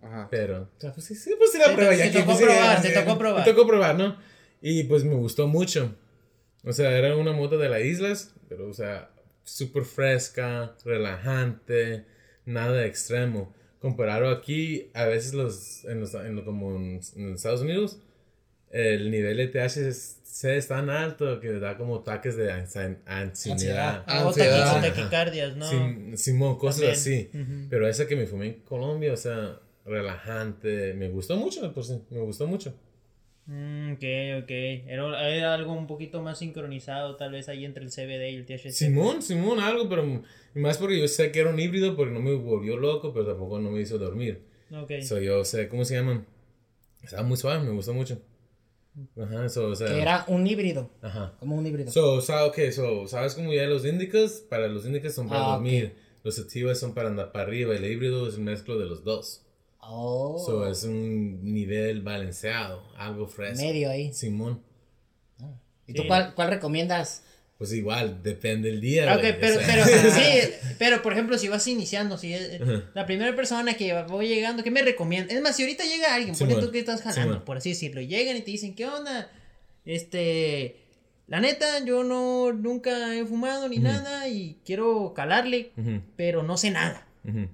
Ajá. pero, o sea, pues sí, sí, pues sí la probé. ya que, tocó pues, probar, ya, tocó probar. Me tocó probar, ¿no? Y pues me gustó mucho, o sea, era una mota de las islas, pero, o sea, súper fresca, relajante, nada extremo. Comparado aquí, a veces los, en los, en lo- como en, en Estados Unidos, el nivel de THC es tan alto que da como ataques de ansi- ansiedad. Ansiedad. Ah, o Ansiedad. o taquicardias, ¿no? Sim- Simón, cosas También. así. Ujú. Pero esa que me fumé en Colombia, o sea, relajante, me gustó mucho, por sí, me gustó mucho. Mm, ok, ok. Era, era algo un poquito más sincronizado, tal vez ahí entre el CBD y el THC. Simón, Simón, algo, pero más porque yo sé que era un híbrido, porque no me volvió loco, pero tampoco no me hizo dormir. Ok. So, yo sé, ¿cómo se llaman? Estaba muy suave, me gustó mucho. Ajá, so, o sea. que era un híbrido. Ajá. Como un híbrido. So, sa- okay, so, ¿sabes cómo ya los índicos? Para los índicos son para Ah, ok. dormir. Los sativas son para andar para arriba. El híbrido es el mezclo de los dos. oh. So, es un nivel balanceado, algo fresco. medio ahí. Simón. ¿Y tú Sí. cuál, cuál recomiendas? Pues igual, depende del día. Ok, o pero, sea. pero [laughs] sí, Pero, por ejemplo, si vas iniciando, si es- Ajá. la primera persona que voy llegando, ¿qué me recomienda? Es más, si ahorita llega alguien, Sí, man. tú que estás jalando, por así decirlo, y llegan y te dicen, ¿qué onda? Este, la neta, yo no, nunca he fumado ni nada y quiero calarle, pero no sé nada. ujú.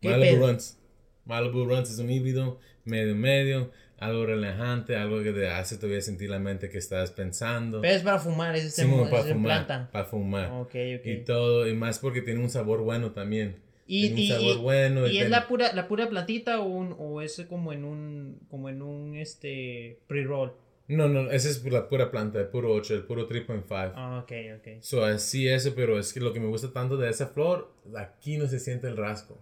¿Qué Malibu pedo? Runs. Malibu Runs es un híbrido medio medio, algo relajante, algo que te hace todavía sentir la mente que estás pensando. Pero es para fumar, es, Sí, es para en fumar, planta. para fumar. Ok, ok. Y todo, y más porque tiene un sabor bueno también. Y, tiene y- un sabor y- bueno. y es la pura, la pura plantita o, un, o es como en un, como en un, este, pre-roll. No, no, esa es la pura planta, el puro 8, el puro 3.5. Ah, ok, ok. So, así eso, pero es que lo que me gusta tanto de esa flor, aquí no se siente el rasgo.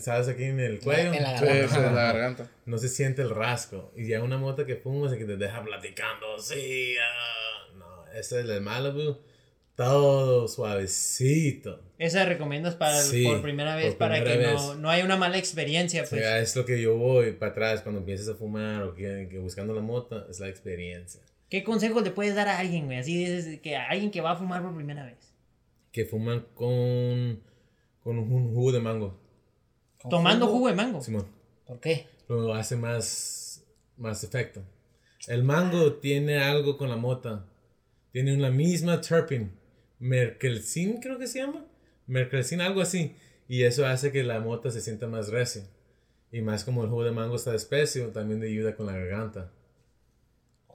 ¿Sabes? Aquí en el cuello. en la garganta. sí, la garganta. No se siente el rasgo. Y ya una mota que fumas y que te deja platicando, sí, ah, no, ese es el Malibu, todo suavecito. Esa recomiendas para el- Sí, por primera vez por para primera que vez. no, no haya una mala experiencia, O pues. sea, es lo que yo voy para atrás cuando empiezas a fumar o que, que buscando la mota, es la experiencia. ¿Qué consejos le puedes dar a alguien, güey? Así dices que a alguien que va a fumar por primera vez. Que fuman con, con un jugo de mango, Tomando jugo de mango. Simón. ¿Por qué? lo hace más, más efecto. El mango tiene algo con la mota. Tiene la misma terpene. Merkelsin creo que se llama. Merkelsin, algo así. Y eso hace que la mota se sienta más recia. Y más como el jugo de mango está espeso, también te ayuda con la garganta.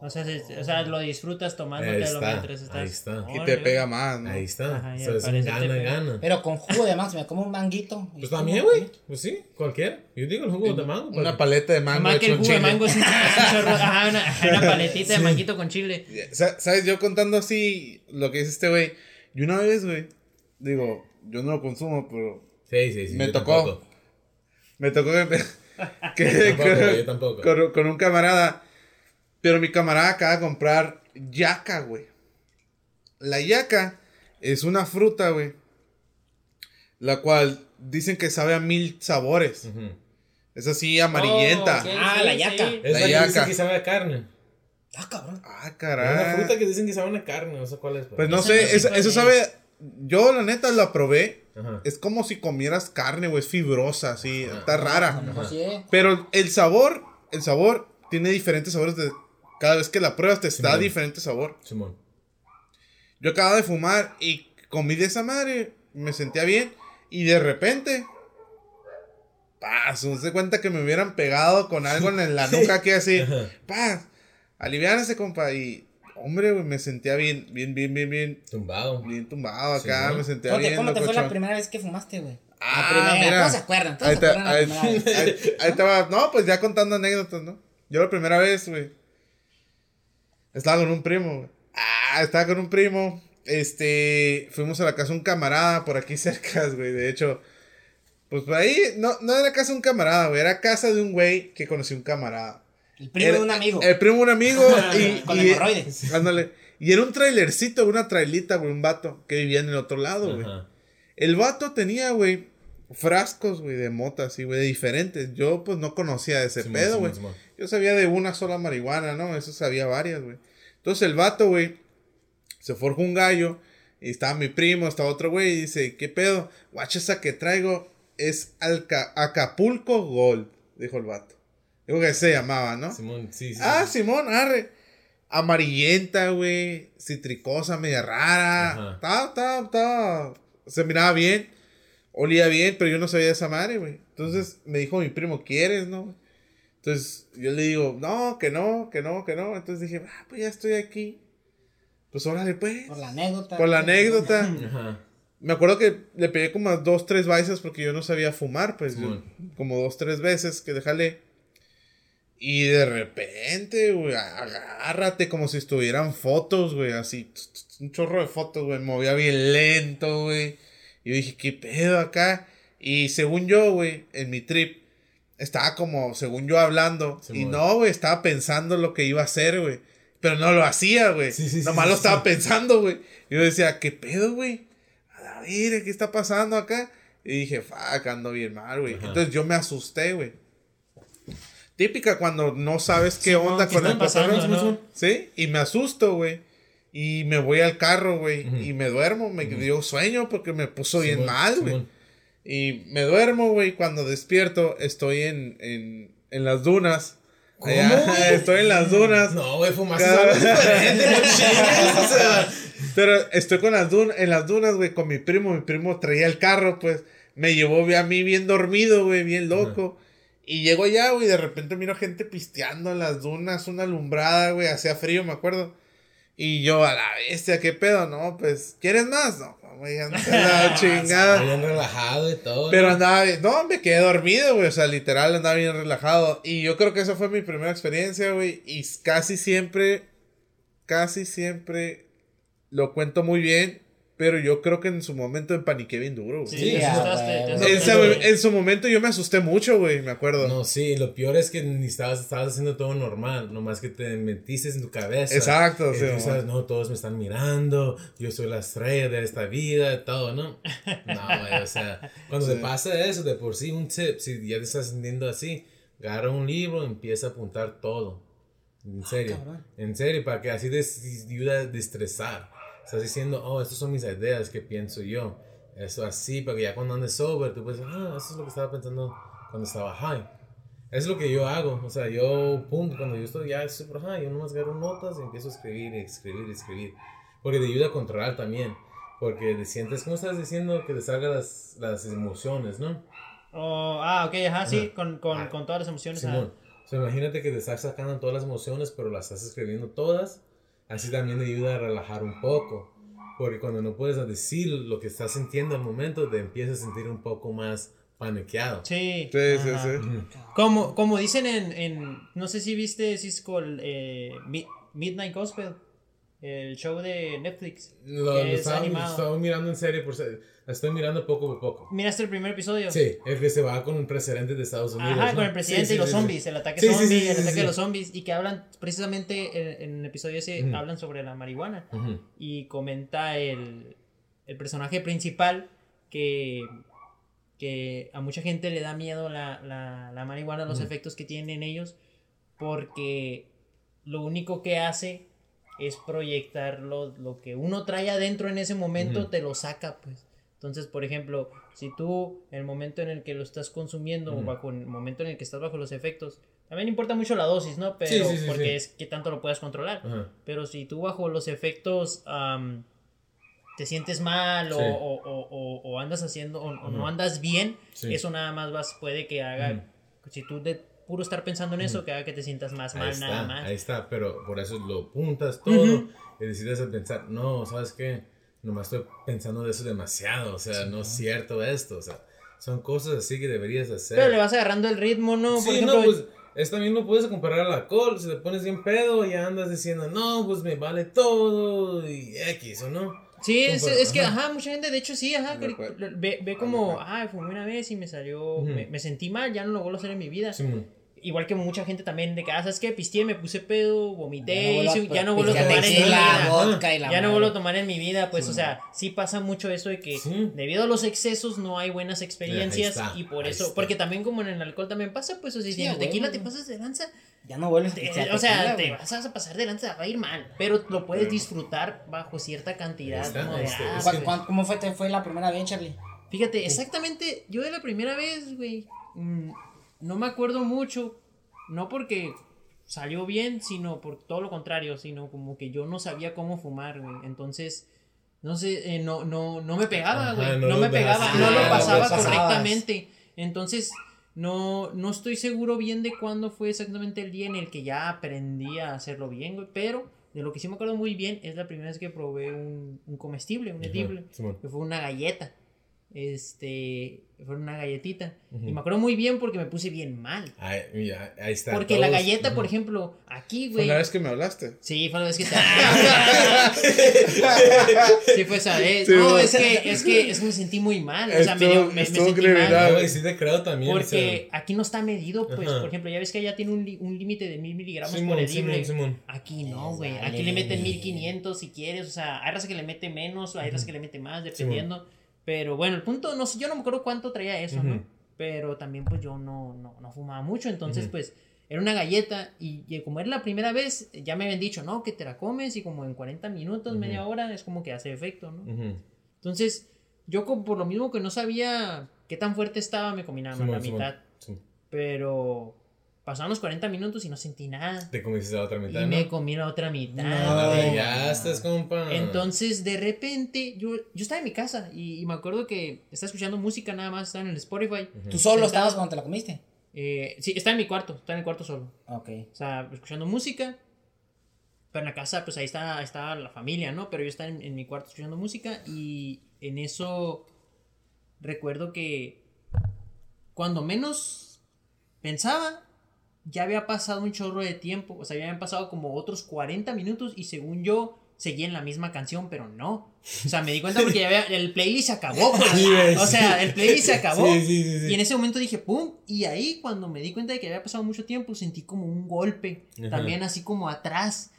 O sea, se- o sea, lo disfrutas Ahí tomándotelo mientras estás. ahí está. Y te pega más, ¿no? Ahí está. Ajá, ya So, es un gana, gana. Pero con jugo de mango, se me come un manguito. Pues como- también, güey. Pues sí, cualquiera. Yo digo el jugo de mango. Una paleta de mango. Más que el jugo de mango es un, chorro. [laughs] Ajá, una, una paletita de manguito con chile. Sa- ¿Sabes? Yo contando así lo que dice este güey. Y una vez, güey, digo, yo no lo consumo, pero Sí, sí, sí. Me tocó. tampoco. me tocó que, que- Yo tampoco, que- yo tampoco. con, con un camarada. Pero mi camarada acaba de comprar yaca, güey. La yaca es una fruta, güey. La cual dicen que sabe a mil sabores. Es así amarillenta. Oh, Ah, la yaca. Es La la, que yaca. dicen que sabe a carne. Ah, cabrón. Ah, Es una caray. fruta que dicen que sabe a carne, no sé cuál es. Pues no sé, no sé eso, sabe. Yo, la neta, la probé. Ajá. Es como si comieras carne, güey. Es fibrosa, así. Está rara. mejor sí, eh. Pero el sabor, el sabor tiene diferentes sabores. De, cada vez que la pruebas te está Simón. diferente sabor. Simón. Yo acababa de fumar y comí de esa madre. Me sentía bien. Y de repente. Paz, no se cuenta que me hubieran pegado con algo en la [laughs] nuca que así. Paz, aliviánese, compa. Y, hombre, güey, me sentía bien, bien, bien, bien, bien. Tumbado. Bien tumbado acá, Sí, ¿no? me sentía ¿Cómo te, bien. cómo te fue la primera vez que fumaste, güey? Ah, la primera. mira. ¿Cómo se acuerdan? ¿Todos Ahí se acuerdan ahí, ahí- ahí va. No, pues ya contando anécdotas, ¿no? Yo la primera vez, güey. Estaba con un primo, güey. Ah, estaba con un primo. Este, fuimos a la casa de un camarada por aquí [laughs] cerca, güey. De hecho, pues por ahí, no, no era casa de un camarada, güey. Era casa de un güey que conoció un camarada. El primo Era- de un amigo. El primo de un amigo. [laughs] y, Con y- hemorroides. [laughs] Ándale. Y era un trailercito, una trailita, güey, un vato que vivía en el otro lado, güey. Ajá. El vato tenía, güey, frascos, güey, de mota, así, güey, de diferentes. Yo, pues, no conocía de ese pedo, güey. Simón. Yo sabía de una sola marihuana, ¿no? Eso sabía varias, güey. Entonces, el vato, güey, se forjó un gallo. Y estaba mi primo, estaba otro güey. Y dice, ¿qué pedo? Guacha, esa que traigo es Alca- Acapulco Gold, dijo el vato. Digo que se llamaba, ¿no? Simón, sí, sí. Ah. Simón, arre. Amarillenta, güey. Citricosa, media rara. Estaba, estaba, estaba. Se miraba bien. Olía bien, pero yo no sabía de esa madre, güey. Entonces me dijo mi primo, ¿quieres, no? Entonces yo le digo, no, que no, que no, que no. Entonces dije, ah, pues ya estoy aquí. Pues órale, pues. Por la anécdota. Por la anécdota. Ajá. Me acuerdo que le pegué como dos, tres veces porque yo no sabía fumar, pues yo- como dos, tres veces que déjale. Y de repente, güey, agárrate como si estuvieran fotos, güey, así, un chorro de fotos, güey, movía bien lento, güey. Y yo dije, ¿qué pedo acá? Y según yo, güey, en mi trip, estaba como, según yo, hablando. y no, güey, estaba pensando lo que iba a hacer, güey. Pero no lo hacía, güey. Sí, sí, sí, Nomás sí, lo estaba pensando, güey. Y yo decía, ¿qué pedo, güey? A ver, ¿qué está pasando acá? Y dije, fuck, ando bien mal, güey. Entonces yo me asusté, güey. Típica cuando no sabes qué onda ¿qué con el pasando, no? Sí, y me asusto, güey. Y me voy al carro, güey. Y me duermo. Me dio sueño porque me puso bien mal, güey. Y me duermo, güey. Cuando despierto, estoy en, en, en las dunas. ¿Cómo, Allá, [laughs] güey? estoy en las dunas. No, güey, fumaste Cada- algo diferente, no [laughs] chingues, o sea. Pero estoy con las dunas, en las dunas, güey, con mi primo. Mi primo traía el carro, pues. Me llevó a mí bien dormido, güey, bien loco. Y llego allá, güey, de repente miro gente pisteando en las dunas, una alumbrada, güey, hacía frío, me acuerdo. Y yo, a la bestia, ¿qué pedo? No, pues, ¿quieres más? No, güey, la [laughs] chingada. Bien relajado y todo. Pero ¿no? andaba bien, no, me quedé dormido, güey, o sea, literal andaba bien relajado. Y yo creo que esa fue mi primera experiencia, güey, y casi siempre, casi siempre lo cuento muy bien, pero yo creo que en su momento empaniqué bien duro, güey. Sí, Sí, te ah, asustaste, güey. En, ese- en su momento yo me asusté mucho, güey, me acuerdo. No, sí, lo peor es que ni estabas, estabas haciendo todo normal, nomás que te metiste en tu cabeza. Exacto, Y sí, tú sabes, no, todos me están mirando, yo soy la estrella de esta vida, todo, ¿no? No, güey, o sea, cuando Sí. te pasa eso, de por sí, un tip, si ya te estás sintiendo así, agarra un libro y empieza a apuntar todo. En serio, cabrón. en serio, para que así te ayuda a destresar. Estás diciendo, oh, estas son mis ideas que pienso yo. Eso así, que ya cuando andes sober, tú puedes, ah, eso es lo que estaba pensando cuando estaba high. Es lo que yo hago, o sea, yo, pum, cuando yo estoy ya super high, yo nomás agarro notas y empiezo a escribir, escribir, escribir. Porque te ayuda a controlar también. Porque te sientes, ¿cómo estás diciendo? Que te salgan las, las emociones, ¿no? Oh, ah, ok, ajá, sí, Ajá. con, con, Ah, con todas las emociones. Simón. ajá. O sea, imagínate que te estás sacando todas las emociones, pero las estás escribiendo todas. Así también ayuda a relajar un poco. Porque cuando no puedes decir lo que estás sintiendo al momento, te empiezas a sentir un poco más paniqueado. Sí. Sí, sí, sí. Como, como dicen en, en, no sé si viste Cisco, el, eh, Mi- Midnight Gospel, el show de Netflix. Lo, lo estaba, animado. estaba mirando en serie, por se- la estoy mirando poco por poco. ¿Miraste el primer episodio? Sí, el que se va con un precedente de Estados Unidos. Ajá, ¿no? con el presidente Sí, sí, y los sí, sí. zombies, el ataque zombie, sí, el ataque sí. de los zombies, y que hablan precisamente en, en el episodio ese, hablan sobre la marihuana. Ujú. Y comenta el, el personaje principal que, que a mucha gente le da miedo la, la, la marihuana, los efectos que tiene en ellos, porque lo único que hace es proyectar lo, lo que uno trae adentro en ese momento, te lo saca, pues. Entonces, por ejemplo, si tú, en el momento en el que lo estás consumiendo, o bajo el momento en el que estás bajo los efectos, también importa mucho la dosis, ¿no? Pero Sí, sí, sí, porque es que tanto lo puedas controlar. Pero si tú bajo los efectos am, te sientes mal o, o- o- andas haciendo o, no andas bien, eso nada más vas, puede que haga, si tú de puro estar pensando en eso, que haga que te sientas más Ahí mal está, nada más. ahí está, pero por eso lo apuntas todo y decides a pensar, no, ¿sabes qué? Nomás estoy pensando de eso demasiado, o sea, no es cierto esto, o sea, son cosas así que deberías hacer. Pero le vas agarrando el ritmo, ¿no? Por Sí, ejemplo, no, pues es también lo puedes comparar al alcohol, si te pones bien pedo y andas diciendo, no, pues me vale todo y X, ¿o no? Sí, es, que, ajá. ajá, mucha gente, de hecho, sí, ajá, que- ve, ve como, ah, fumé una vez y me salió, me, me sentí mal, ya no lo vuelvo a hacer en mi vida. Simón. Igual que mucha gente también de que, ah, ¿sabes qué? Pisteé, me puse pedo, vomité, a- hice- ya no vuelvo a tomar en mi vida. Ya no vuelvo a tomar en mi vida, pues, o sea, sí pasa mucho eso de que Sí. debido a los excesos no hay buenas experiencias está, y por eso, está. porque también como en el alcohol también pasa, pues, o sea, si en a tequila te pasas de lanza, Ya no vuelves a te- pistear o sea, te vas a pasar de lanza, va a ir mal, pero lo puedes disfrutar bajo cierta cantidad está, pues. ¿Cuán- cuán- ¿Cómo fue, te fue la primera vez, Charlie? Fíjate, exactamente, yo de la primera vez, güey, mm, no me acuerdo mucho, no porque salió bien, sino por todo lo contrario, sino como que yo no sabía cómo fumar, güey, entonces, no sé, eh, no, no, no me pegaba, güey, no me pegaba, no lo pasaba correctamente, entonces, no, no estoy seguro bien de cuándo fue exactamente el día en el que ya aprendí a hacerlo bien, güey, pero de lo que sí me acuerdo muy bien es la primera vez que probé un, un comestible, un edible que fue una galleta. Este, fue una galletita. Y me acuerdo muy bien porque me puse bien mal. Ahí, mira, ahí está. Porque la galleta, por ejemplo, aquí, Fue güey. la vez que me hablaste. Sí, fue la vez que te. [laughs] sí, fue esa vez. Sí, no, es que, es que, es que me sentí muy mal. O sea, me, dio- me, me sentí mal. Ah, güey, sí te creo también. Porque aquí no está medido, pues, por ejemplo, ya ves que allá tiene un, un límite de mil o miligramos por edible. Simón, Simón. Aquí no, güey. Aquí le meten 1500 si quieres. O sea, hay raza que le mete menos, hay raza que le mete más, dependiendo. Pero bueno, el punto, no sé, yo no me acuerdo cuánto traía eso, ¿no? Pero también, pues yo no, no, no fumaba mucho. Entonces, pues Era una galleta y, y como era la primera vez, ya me habían dicho, no, que te la comes y como en 40 minutos, media hora, es como que hace efecto, ¿no? Entonces, yo como por lo mismo que no sabía qué tan fuerte estaba, me comí nada más la mitad. Sí. Pero pasaron los 40 minutos y no sentí nada. Te comiste la otra Y mitad, me ¿no? comí la otra mitad. No, güey. ya estás, compa. Entonces, de repente, yo, yo estaba en mi casa y, y me acuerdo que estaba escuchando música nada más, estaba en el Spotify. ¿Tú solo Sentado. estabas cuando te la comiste? Eh, sí, estaba en mi cuarto, estaba en el cuarto solo. Ok. O sea, escuchando música. Pero en la casa, pues ahí está, estaba la familia, ¿no? Pero yo estaba en, en mi cuarto escuchando música y en eso recuerdo que cuando menos pensaba, ya había pasado un chorro de tiempo. O sea, ya habían pasado como otros 40 minutos y según yo seguía en la misma canción, pero no. O sea, me di cuenta [laughs] porque ya había, el playlist se acabó. [laughs] o sea, el playlist se acabó. Sí, sí, sí, sí. Y en ese momento dije, ¡pum! Y ahí cuando me di cuenta de que había pasado mucho tiempo, sentí como un golpe, Ajá. también así como atrás.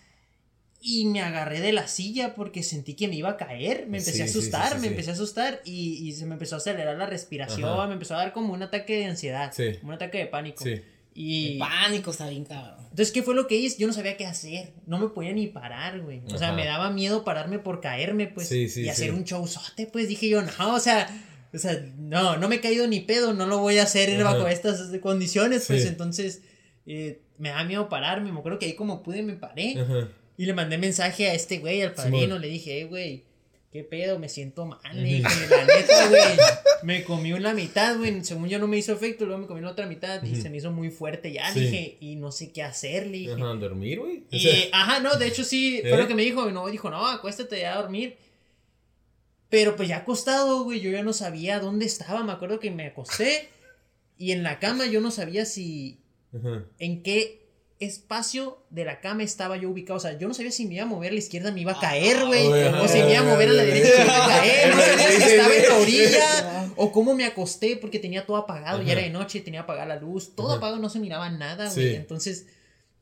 Y me agarré de la silla porque sentí que me iba a caer. Me empecé a asustar, me empecé a asustar y, y se me empezó a acelerar la respiración, Ajá. me empezó a dar como un ataque de ansiedad, un ataque de pánico. Sí. Y El pánico está bien cabrón. entonces, ¿qué fue lo que hice? Yo no sabía qué hacer. No me podía ni parar, güey. O sea, Ajá. me daba miedo pararme por caerme, pues. Sí, sí, y hacer sí. un showzote, pues. Dije yo, no, o sea, o sea, no, no me he caído ni pedo, no lo voy a hacer Ajá. bajo estas condiciones, pues. Sí. Entonces, eh, me da miedo pararme. Me acuerdo que ahí como pude me paré. Ajá. Y le mandé mensaje a este güey, al padrino. Simón. Le dije, "Eh, güey, ¿qué pedo? Me siento mal. Le dije, la neta, güey. [laughs] Me comí una mitad, güey. Según yo no me hizo efecto. Luego me comí la otra mitad y se me hizo muy fuerte ya. Sí. Dije, y no sé qué hacer. Le dije. Ajá, dormir, güey. O Y, sea, ajá, no, de hecho sí, fue ¿Eh? lo que me dijo. No, dijo, no, acuéstate ya a dormir. Pero pues ya acostado, güey, yo ya no sabía dónde estaba. Me acuerdo que me acosté y en la cama yo no sabía si. ajá. en qué espacio de la cama estaba yo ubicado. O sea, yo no sabía si me iba a mover a la izquierda, me iba a caer, güey. o si me iba a mover a la [laughs] derecha, me iba a caer. No sabía si estaba en la orilla [laughs] o cómo me acosté porque tenía todo apagado. Ya Ajá. era de noche, tenía apagada la luz, todo Ajá. apagado, no se miraba nada, güey. Sí. Entonces.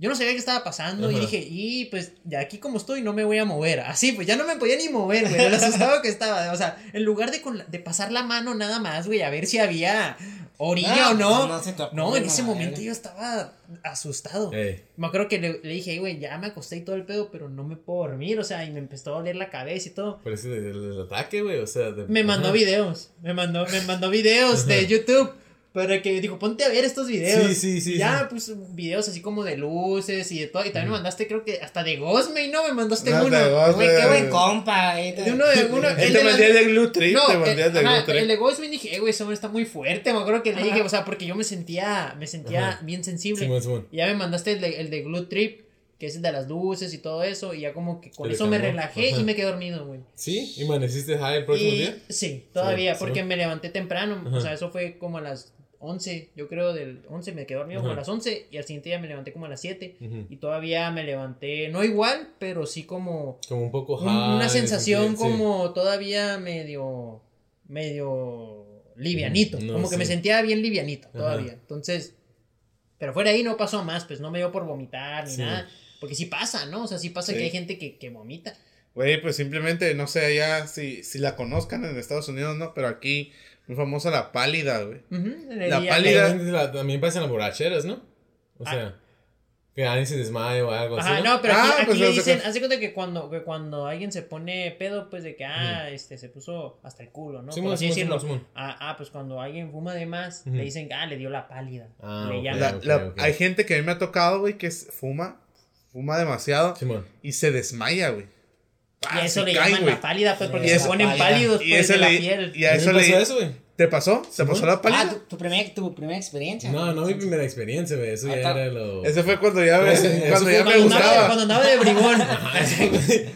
Yo no sabía qué estaba pasando y dije, y pues de aquí como estoy no me voy a mover. Así, pues ya no me podía ni mover, güey, lo asustado que estaba. O sea, en lugar de, con la- de pasar la mano nada más, güey, a ver si había orilla Ah, o no. no se te No, en ese momento yo estaba asustado. Ey. Me acuerdo que le, le dije, "Ey, güey, ya me acosté y todo el pedo, pero no me puedo dormir. O sea, y me empezó a doler la cabeza y todo. Por eso el, el ataque, güey. O sea, de- Me mandó ajá. videos. Me mandó, me mandó videos de YouTube. Para que dijo, ponte a ver estos videos. Sí, sí, sí, Y ya, sí. pues, videos así como de luces y de todo. Y también me mandaste, creo que hasta de Ghostmate, ¿no? Me mandaste No, uno. de. Güey, qué buen compa, eh. De uno de uno. Él el te de mandé de Glue Trip, no, te el, mandé de ajá, Glue Trip. el de Ghostman dije, eh, güey, ese hombre está muy fuerte. Me acuerdo que le dije, Ajá. o sea, porque yo me sentía, me sentía Ajá. bien sensible. Simón, Simón. Y ya me mandaste el de, el de Glue Trip, que es el de las luces y todo eso. Y ya como que con eso me relajé Ajá. y me quedé dormido, güey. ¿Sí? ¿Y amaneciste high el próximo Y- día? Sí, todavía, Sí, porque sí. me levanté temprano. O sea, eso fue como a las 11, yo creo, del 11 me quedé dormido como a las 11 y al siguiente día me levanté como a las 7. Ujú. Y todavía me levanté, no igual, pero sí como Como un poco un- high. una sensación sí. como todavía medio, medio livianito. No, como que me sentía bien livianito Ajá. todavía. Entonces, pero fuera ahí no pasó más, pues no me dio por vomitar ni Sí. nada. Porque sí pasa, ¿no? O sea, sí pasa Sí. que hay gente que, que vomita. Güey, pues simplemente, no sé allá si, si la conozcan en Estados Unidos, ¿no? Pero aquí, muy famosa la pálida, güey. La pálida- También, la- también pasan las borracheras, ¿no? O Ah. sea, que alguien se desmaya o algo Ajá, así. no, pero aquí, Ah, aquí pues le haz de dicen, cuenta. hace cuenta que cuando, que cuando alguien se pone pedo, pues de que, ah, este, se puso hasta el culo, ¿no? Simón, Por así Simón, decirlo. Ah, ah, pues cuando alguien fuma de más, le dicen, ah, le dio la pálida. Ah, le ok. llaman. La- ok, la- ok. Hay gente que a mí me ha tocado, güey, que es- fuma, fuma demasiado Simón. y se desmaya, güey. Y Ah, a eso le caen, llaman la pálida, pues, porque Y se ponen pálidos, Y pues, de la le- piel. y a ¿A mí eso me pasó le... eso, güey? ¿Te pasó? ¿Te pasó la pálida? Ah, tu, tu, primer, tu primera experiencia. No, no mi primera experiencia, güey. Eso ya era lo. Ese fue cuando ya, me- Ese- eso cuando fue ya me Cuando andaba, cuando andaba de bribón.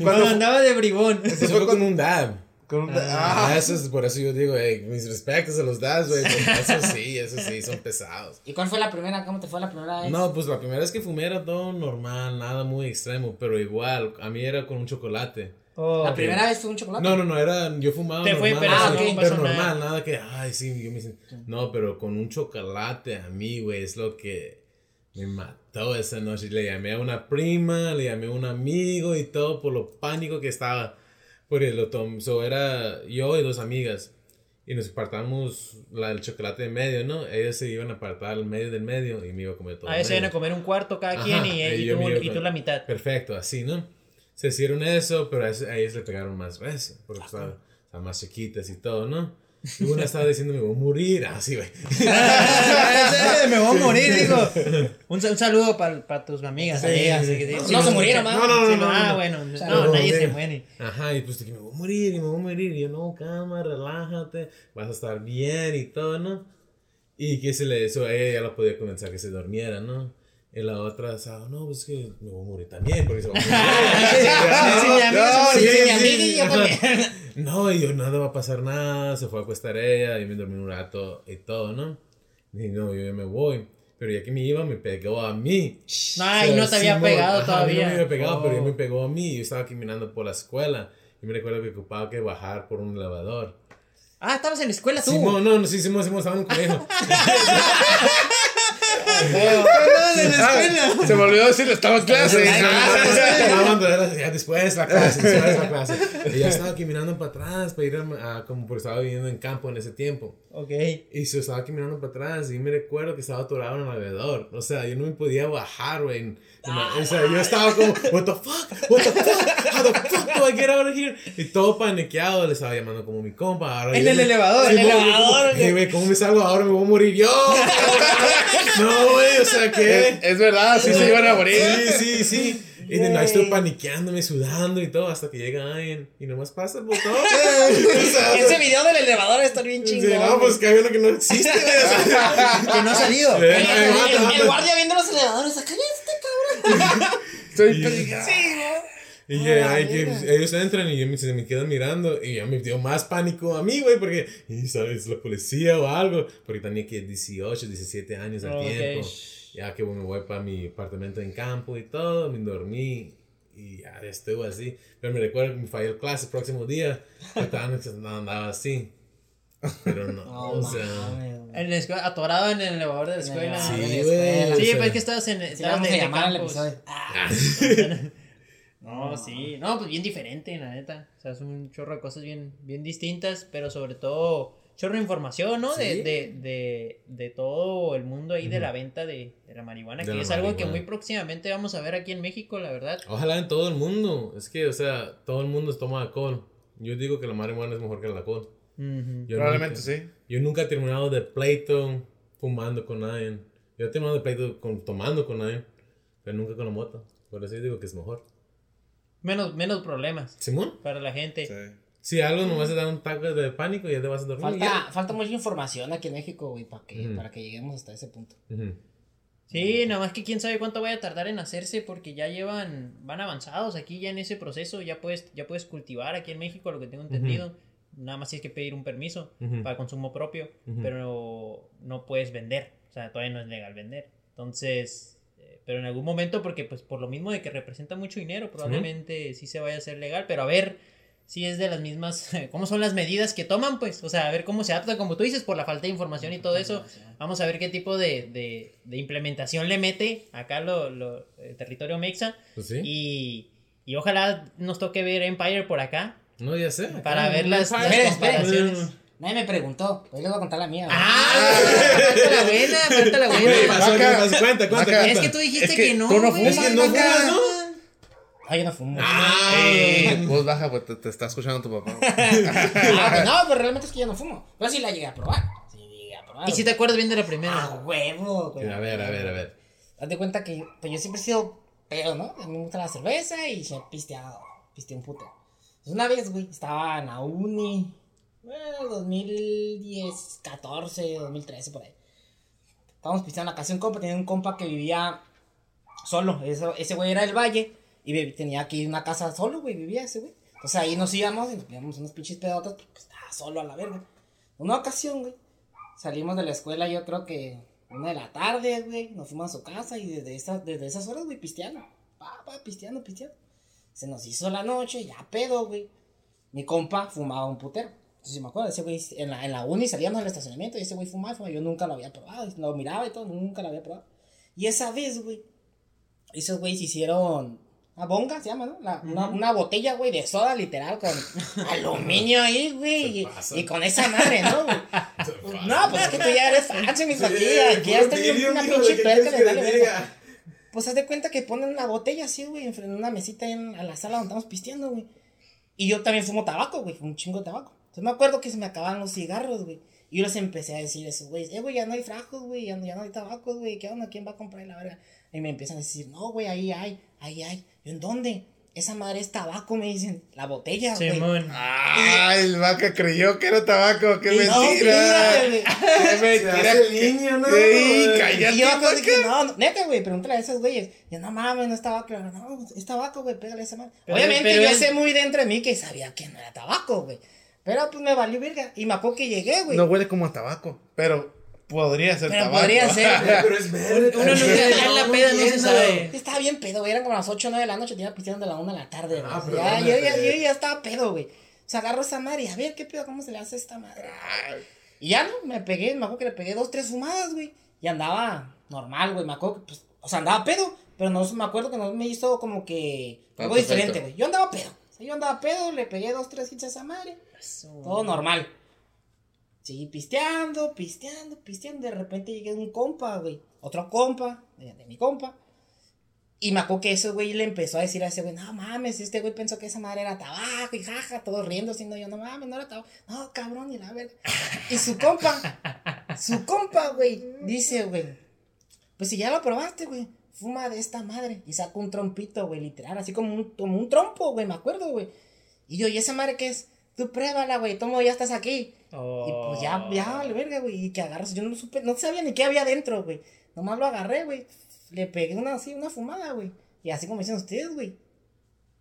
cuando andaba de bribón. Eso fue con un dab. Con un- Ah, ah, eso es por eso yo digo, hey, mis respetos a los dabs, güey. Eso sí, eso sí, son pesados. ¿Y cuál fue la primera? ¿Cómo te fue la primera vez? No, pues la primera vez que fumé era todo normal, nada muy extremo, pero igual, a mí era con un chocolate. Oh, ¿La primera vez fue un chocolate? No, no, no, era, yo fumaba Te fue, normal, pero así, no pero normal, nada. nada. que, ay, sí, yo me no, pero con un chocolate a mí, güey, es lo que me mató esa noche, le llamé a una prima, le llamé a un amigo y todo por lo pánico que estaba, porque lo tomó, so era yo y dos amigas, y nos apartamos la, el chocolate de medio, ¿no? Ellos se iban a apartar el medio del medio y me iba a comer todo. A el veces iban a comer un cuarto cada Ajá, quien y, y yo tú, y tú la mitad. Perfecto, así, ¿no? Se hicieron eso, pero a, ellos le pegaron más veces, porque estaban, estaban más chiquitas y todo, ¿no? Y una estaba diciendo, me voy a morir, así, güey. [laughs] me voy a morir, digo. Un, un saludo para tus amigas. Sí, amigas, sí. que- que- No, no se murieron. ¿no? No, no, Sí, no, no, Ah, no. bueno, sea, no, no, nadie se muere. Ajá, y pues de que me voy a morir, y me voy a morir. Y yo, no, calma, relájate, vas a estar bien y todo, ¿no? Y que se le eso a ella ya la podía convencer que se durmiera, ¿no? Y la otra, ¿sabes? No, pues es que me voy a morir también, porque se va a morir. No, y yo nada va a pasar nada, se fue a acostar ella, y me dormí un rato y todo, ¿no? Y no, yo ya me voy. Pero ya que me iba, me pegó a mí. Ay, O sea, no te había pegado ajá, todavía. No me había pegado, pero ya Oh. me pegó a mí. Yo estaba caminando por la escuela y me recuerdo que ocupaba que bajar por un elevador. Ah, estabas en la escuela tú. Simón, no, no, sí, Simón, Simón, estaba en un colegio. [laughs] [laughs] Perdón, en la escuela. Se me olvidó decirle, estaba en clase. Ya después la clase, después la clase. Y ya estaba caminando para atrás para ir a, a- como porque estaba viviendo en campo en ese tiempo. Ok. Y yo estaba caminando para atrás y me recuerdo que estaba atorado en el alrededor. O sea, yo no me podía bajar, güey. O sea, yo estaba como, what the fuck, what the fuck, how the fuck do I get out of here? Y todo paniqueado, le estaba llamando como mi compa. Ahora En el me- elevador, en el elevador, "Hey, güey, ¿cómo me salgo ahora? Me voy a morir yo. [laughs] no, güey, o sea, ¿qué? Es, es verdad, sí se iban a morir. Sí, sí, sí. Y de no, estoy paniqueándome, sudando y todo, hasta que llega alguien y nomás pasa el botón. [laughs] Ese video del elevador está bien sí, chingón. no, pues que hay uno que no existe. Que no ha salido. El, el- el guardia viendo los elevadores, acá este cabrón. [laughs] Estoy peligrado. Y Ah, que, ay, ellos entran y yo me- se me quedan mirando y ya me dio más pánico a mí, güey, porque, y sabes, la policía o algo, porque tenía que 18, 17 años al tiempo. Ya que me voy para mi apartamento en campo y todo, me dormí y ya estuvo así. Pero me recuerdo que me falló clase el próximo día, no andaba así. Pero no, No, o sea... güey. En la escuela, atorado en el elevador de la escuela. Sí, Sí, Sí, la escuela. o sea, pues es que estabas en. Sí, estabas de llamar episodio. Ah, [laughs] No, sí. No, pues bien diferente, la neta. O sea, es un chorro de cosas bien, bien distintas, pero sobre todo chorro de información, ¿no? De, Sí. de, de, de todo el mundo ahí de la venta de, de la marihuana, De que la es algo que muy próximamente vamos a ver aquí en México, la verdad. Ojalá en todo el mundo. Es que, o sea, todo el mundo toma alcohol. Yo digo que la marihuana es mejor que el alcohol. Probablemente nunca- sí. Yo nunca he terminado de pleito fumando con nadie. Yo he terminado de pleito con, tomando con nadie, pero nunca con la moto. Por eso yo digo que es mejor. Menos, menos problemas Simón, para la gente. Sí. Si algo nomás te da un taco de pánico y ya te vas a dormir. Falta, falta mucha información aquí en México, güey, para que, para que lleguemos hasta ese punto. ya. Ujú. Sí, nada más que quién sabe cuánto vaya a tardar en hacerse porque ya llevan, van avanzados aquí ya en ese proceso, ya puedes, ya puedes cultivar aquí en México, lo que tengo entendido. Nada más tienes que pedir un permiso para consumo propio, pero no puedes vender, o sea, todavía no es legal vender. Entonces, eh, pero en algún momento, porque pues por lo mismo de que representa mucho dinero, probablemente sí se vaya a hacer legal, pero a ver si es de las mismas, [laughs] cómo son las medidas que toman, pues, o sea, a ver cómo se adapta, como tú dices, por la falta de información y todo eso. Vamos a ver qué tipo de, de, de implementación le mete acá lo, lo- el territorio mexa. Pues sí. Y, y ojalá nos toque ver Empire por acá No, ya sé. para ver las, las espera. comparaciones. Nadie me preguntó. Hoy les voy a contar la mía. ¡Ah! Falta la buena, falta la ¿Qué buena. pasó? ¿Qué Vaca. pasó? Cuenta, cuenta. Es cuenta. que tú dijiste Es que, que no. tú no güey. fumas, Es que no Vaca. fumas, ¿no? Ay, yo no fumo. Ah, Eh, vos baja, pues te, te está escuchando tu papá. [laughs] Ah, pues no, pero realmente es que yo no fumo. Pero sí la llegué a probar. Sí, llegué a probar. Y si te acuerdas bien de la primera. Ah, huevo, güey. a ver, a ver, a ver. Haz de cuenta que pues yo siempre he sido pedo, ¿no? A mí me gusta la cerveza y se pisteado. Pisteé un puto. Entonces, una vez, güey, estaba en la uni. Bueno, 2010, 14, 2013, por ahí. Estábamos pisteando en la casa de un compa. Tenía un compa que vivía solo. Ese, ese güey era del valle. Y tenía aquí una casa solo, güey. Vivía ese güey. Entonces ahí nos íbamos y nos íbamos unos pinches pedotas. Porque estaba solo a la verga. Una ocasión, güey. Salimos de la escuela, yo creo que una de la tarde, güey. Nos fuimos a su casa y desde, esa, desde esas horas, güey, pisteando. Pa, pa, pisteando, pisteando. Se nos hizo la noche, ya pedo, güey. Mi compa fumaba un putero. Entonces, me acuerdo, ese güey en la, en la uni salíamos del estacionamiento y ese güey fumaba, fumaba. Yo nunca lo había probado, lo miraba y todo, nunca lo había probado. Y esa vez, güey, esos güeyes hicieron Una bonga se llama, ¿no? La- una, una botella, güey, de soda literal con [laughs] aluminio ahí, güey. Y, con esa madre, ¿no? [laughs] güey? No, pues es que tú ya eres fancy, mi aquí, aquí ya está una pinche tuerca de verga. Pues haz de cuenta que ponen una botella así, güey, en una mesita ahí en, a la sala donde estamos pisteando, güey. Y yo también fumo tabaco, güey, un chingo de tabaco. Entonces me acuerdo que se me acababan los cigarros, güey. Y yo les empecé a decir a esos güeyes, eh, güey, ya no hay frajos, güey, ya, no- ya no hay tabaco, güey, ¿qué onda? ¿Quién va a comprar la verga? Y me empiezan a decir, no, güey, ahí hay, ahí hay. Yo, ¿en dónde? Esa madre es tabaco, me dicen, la botella, güey. Simón. Ah, el vaca creyó que era tabaco. ¡Qué Y no, mentira! güey. ¡Qué mentira! el niño, ¿no? Sí, cállate, Y yo vaca. que no, no, neta, güey, pregúntale a esos güeyes. Yo, no mames, no es tabaco. No, es tabaco, güey, pégale a esa madre. Pero- Obviamente pero yo él- sé muy dentro de mí que sabía que no era tabaco, güey. Pero pues me valió verga. Y me acuerdo que llegué, güey. No huele como a tabaco, pero podría ser Pero tabaco. podría ser, [laughs] güey. Pero es verde. Uno nunca ya en la peda no se sabe. Estaba bien pedo, güey. Eran como las 8 o 9 de la noche, tenía pisteando de la 1 de la tarde, güey. Ah, pero ya, yo, ya, yo ya estaba pedo, güey. O sea, agarro esa madre y a ver qué pedo, cómo se le hace a esta madre. Y ya no, me pegué, me acuerdo que le pegué dos, tres fumadas, güey. Y andaba normal, güey. Me acuerdo que, pues, o sea, andaba pedo, pero no me acuerdo que no me hizo como que algo diferente, güey. Yo andaba pedo. O sea, yo andaba pedo, le pegué dos, tres hits a esa madre. Todo normal. Seguí pisteando, pisteando, pisteando. De repente llegué un compa, güey. Otro compa, de, mi compa. Y me acuerdo que ese güey le empezó a decir a ese güey, no mames, este güey pensó que esa madre era tabaco y jaja, todos riendo, haciendo yo, no mames, no era tabaco. No, cabrón, y la verga. Y su compa, su compa, güey, dice, güey, pues si ya lo probaste, güey, fuma de esta madre. Y saca un trompito, güey, literal, así como un, como un trompo, güey, me acuerdo, güey. Y yo, ¿y esa madre qué es? Tú pruébala, güey, tomo, ya estás aquí. Oh. Y pues ya, ya, vale verga, güey. Y que agarras, yo no supe, no sabía ni qué había dentro, güey. Nomás lo agarré, güey. Le pegué una así, una fumada, güey. Y así como dicen ustedes, güey.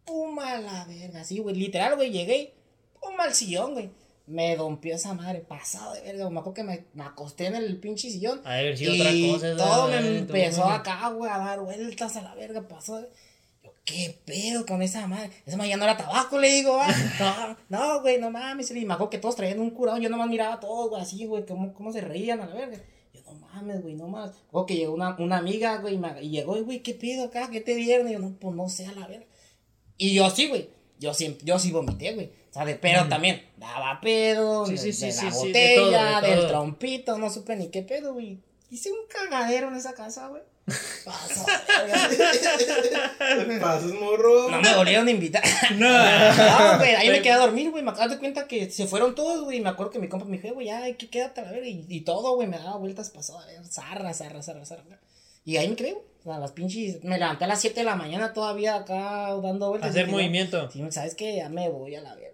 Puma la verga, así, güey. Literal, güey, llegué. Puma al sillón, güey. Me dompió esa madre, pasado de verga. Me acuerdo que me, me acosté en el pinche sillón. De haber sido y otra cosa. todo me empezó acá, güey, a dar vueltas a la verga. Pasó de... ¿qué pedo con esa madre? Esa madre ya no era tabaco, le digo, ah. No, no, güey, no mames. Y me acuerdo que todos traían un curado. Yo nomás miraba a todos, güey, así, güey, cómo, cómo se reían a la verga. Yo, no mames, güey, no mames. O que llegó una, una amiga, güey, y, me- y llegó, y, güey, ¿qué pedo acá? ¿Qué te dieron? Y yo, no, pues no sé, a la verga. Y yo sí, güey. Yo sí, yo sí vomité, güey. ¿Sabes? Pero también daba pedo, Sí, de, sí, sí, de la de botella, todo, de del todo. trompito, no supe ni qué pedo, güey. Hice un cagadero en esa casa, güey. Pasas, [laughs] morro. no me volvieron a invitar. [laughs] No, güey, ahí me quedé a dormir, güey. Me acabo de cuenta que se fueron todos, güey. y Me acuerdo que mi compa me dijo, "Eh, güey, ya, hay que quédate a la verga. Y, y todo, güey, me daba vueltas, pasó a ver, zarra, zarra, zarra, zarra. Y ahí me quedé, güey. O sea, las pinches. Me levanté a las 7 de la mañana todavía acá dando vueltas. Hacer Y dije, no, movimiento. Sí, ¿sabes qué? Ya me voy a la verga.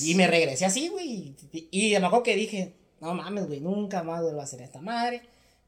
Y, y me regresé así, güey. Y, y me acuerdo que dije, no mames, güey, nunca más vuelvo a hacer esta madre.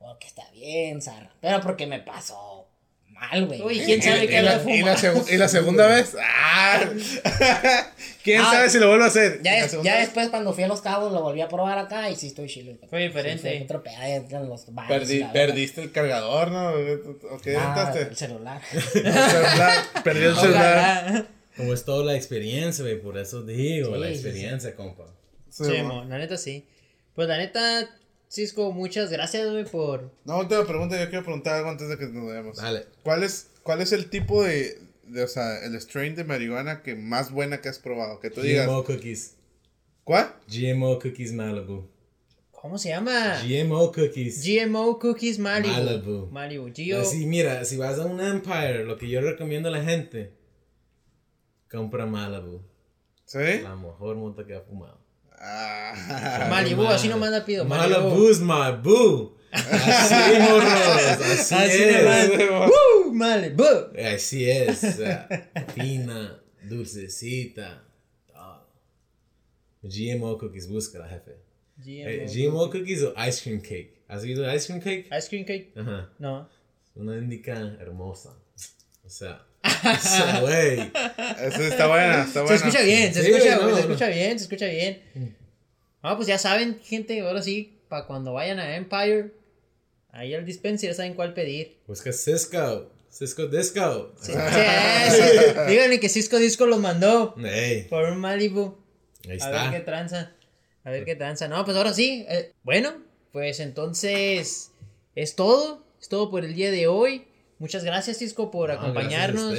Porque está bien, zarra. Pero porque me pasó mal, güey. Uy, ¿quién sabe ¿Y qué la, había y la y la segunda vez? ¡Ah! [laughs] ¿Quién Ah, sabe si lo vuelvo a hacer? Ya, después cuando fui a Los Cabos lo volví a probar acá y sí estoy chile. Fue diferente. Sí, fue en los bares. Perdi- perdiste el cargador, ¿no? ¿O qué Ah, entraste? el celular. [laughs] El celular. Perdió el celular. Como es toda la experiencia, güey. Por eso digo, Sí, la sí, experiencia, compa. Sí, mo, la neta sí. Pues la neta, Cisco, muchas gracias, güey, por. No, última pregunta, yo quiero preguntar algo antes de que nos vayamos. Dale. ¿Cuál es, ¿Cuál es el tipo de, de, o sea, el strain de marihuana que más buena que has probado? Que tú digas, GMO cookies. ¿cuál? GMO cookies Malibu. ¿Cómo se llama? GMO cookies. GMO Cookies Malibu. Malibu. Malibu. Gio. Así, mira, si vas a un Empire, lo que yo recomiendo a la gente, compra Malibu. ¿Sí? La mejor monta que ha fumado. Ah, Malibu, así nomás la pido. Malibu's my boo. Así, [laughs] morros. Así, Así es. ¡Woo! Malibu. Así es. fina, dulcecita. GMO cookies, búscala, jefe. Eh, GMO cookies o ice cream cake. ¿Has oído ice cream cake? Ice cream cake. Ajá. No. Una indica hermosa. O sea, o sea, güey. Eso está buena, está Se buena. escucha bien, se Sí, escucha, no, se no. escucha bien, se escucha bien. Ah, pues ya saben, gente, ahora sí, para cuando vayan a Empire, ahí al dispenser ya saben cuál pedir. Busca Cisco. Cisco Disco. Sí, sí, sí. [laughs] Díganle que Cisco Disco los mandó por un Malibu. ahí A ver qué tranza. A ver qué tranza. No, pues ahora sí. eh, bueno, pues entonces es todo. Es todo por el día de hoy. Muchas gracias, Cisco, por No, gracias a acompañarnos.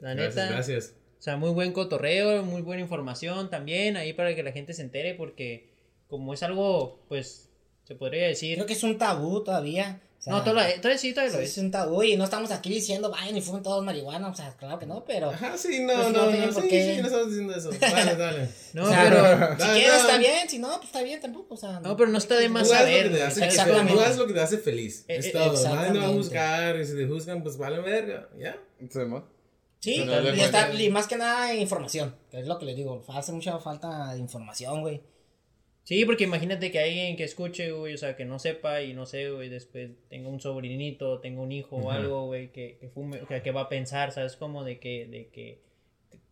La Gracias, neta. Gracias. O sea, muy buen cotorreo, muy buena información también ahí para que la gente se entere porque como es algo, pues, se podría decir... Creo que es un tabú todavía. Sea, no, todavía, todavía sí, todavía lo es es. un tabú y no estamos aquí diciendo, vayan y fumen todos marihuana, o sea, claro que no, pero... Ajá, sí, no, Pues no no, no, por sí, sí, no estamos diciendo eso. Dale, [laughs] dale. No, o sea, pero... si quieres está bien, si no, pues está bien tampoco, o sea... No, pero no está de más lo saber. Tú haz lo que te hace feliz. Eh, Es eh, todo. Nadie te va a juzgar. Y si te juzgan, pues vale verga. ¿Ya? Sí, no cuentes. y más que nada información, que es lo que les digo, hace mucha falta de información, güey. Sí, porque imagínate que alguien que escuche, güey, o sea, que no sepa y no sé, güey, después tenga un sobrinito, tenga un hijo o algo, güey, que, que fume, o sea, que va a pensar, ¿sabes? Como de que, de que,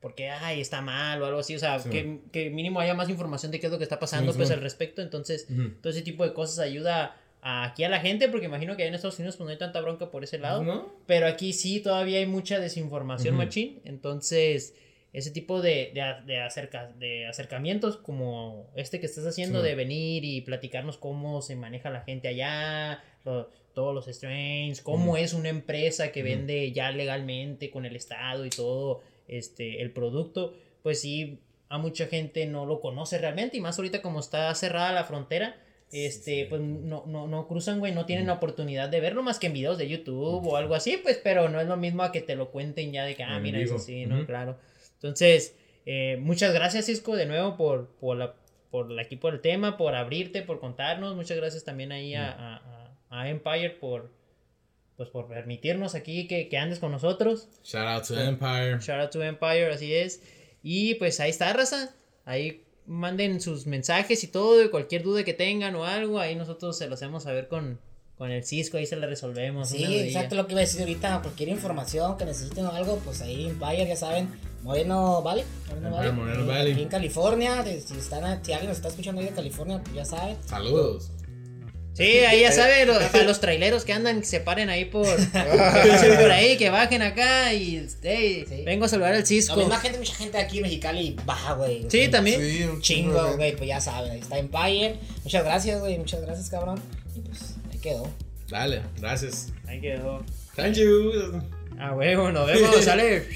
porque, ay, está mal o algo así, o sea, Sí. que, que mínimo haya más información de qué es lo que está pasando, Sí, pues, sí. al respecto, entonces, todo ese tipo de cosas ayuda a- aquí a la gente, porque imagino que en Estados Unidos, pues, no hay tanta bronca por ese lado, ¿No? pero aquí sí todavía hay mucha desinformación, machín. Entonces, ese tipo de, de, de, acerca- de acercamientos como este que estás haciendo, Sí. de venir y platicarnos cómo se maneja la gente allá, lo- todos los strains, cómo es una empresa que vende ya legalmente con el Estado y todo este, el producto, pues sí, a mucha gente no lo conoce realmente y más ahorita como está cerrada la frontera. Este, sí. pues no, no, no cruzan, güey, no tienen la oportunidad de verlo más que en videos de YouTube o algo así, pues, pero no es lo mismo a que te lo cuenten ya de que, ah, mira, es vivo. así, ¿no? Claro. Entonces, eh, muchas gracias, Cisco, de nuevo por, por, la, por aquí por el tema, por abrirte, por contarnos. Muchas gracias también ahí a, a, Empire por, pues, por permitirnos aquí que, que andes con nosotros. Shout out to Empire. Shout out to Empire, así es. Y pues ahí está, raza. Ahí manden sus mensajes y todo, y cualquier duda que tengan o algo, ahí nosotros se lo hacemos saber con, con el Cisco, ahí se le resolvemos. Sí, exacto lo que iba a decir ahorita, cualquier información que necesiten o algo, pues ahí en Bayer, ya saben, Moreno Valley, Moreno Valley, Moreno Valley. aquí en California, de- si, están, si alguien nos está escuchando ahí de California, pues ya saben. Saludos. Sí, ahí ya saben, los, para los traileros que andan, que se paren ahí por, [laughs] por ahí, que bajen acá y hey, Sí. vengo a saludar al La Cisco. misma gente, mucha gente aquí en Mexicali baja, güey. Sí, también. Sí, un Chingo, güey, pues ya saben, ahí está Empire. Muchas gracias, güey, muchas gracias, cabrón. Y pues quedó. Dale, gracias. Ahí quedó. Thank you. Ah, huevo, nos vemos, [laughs] sale.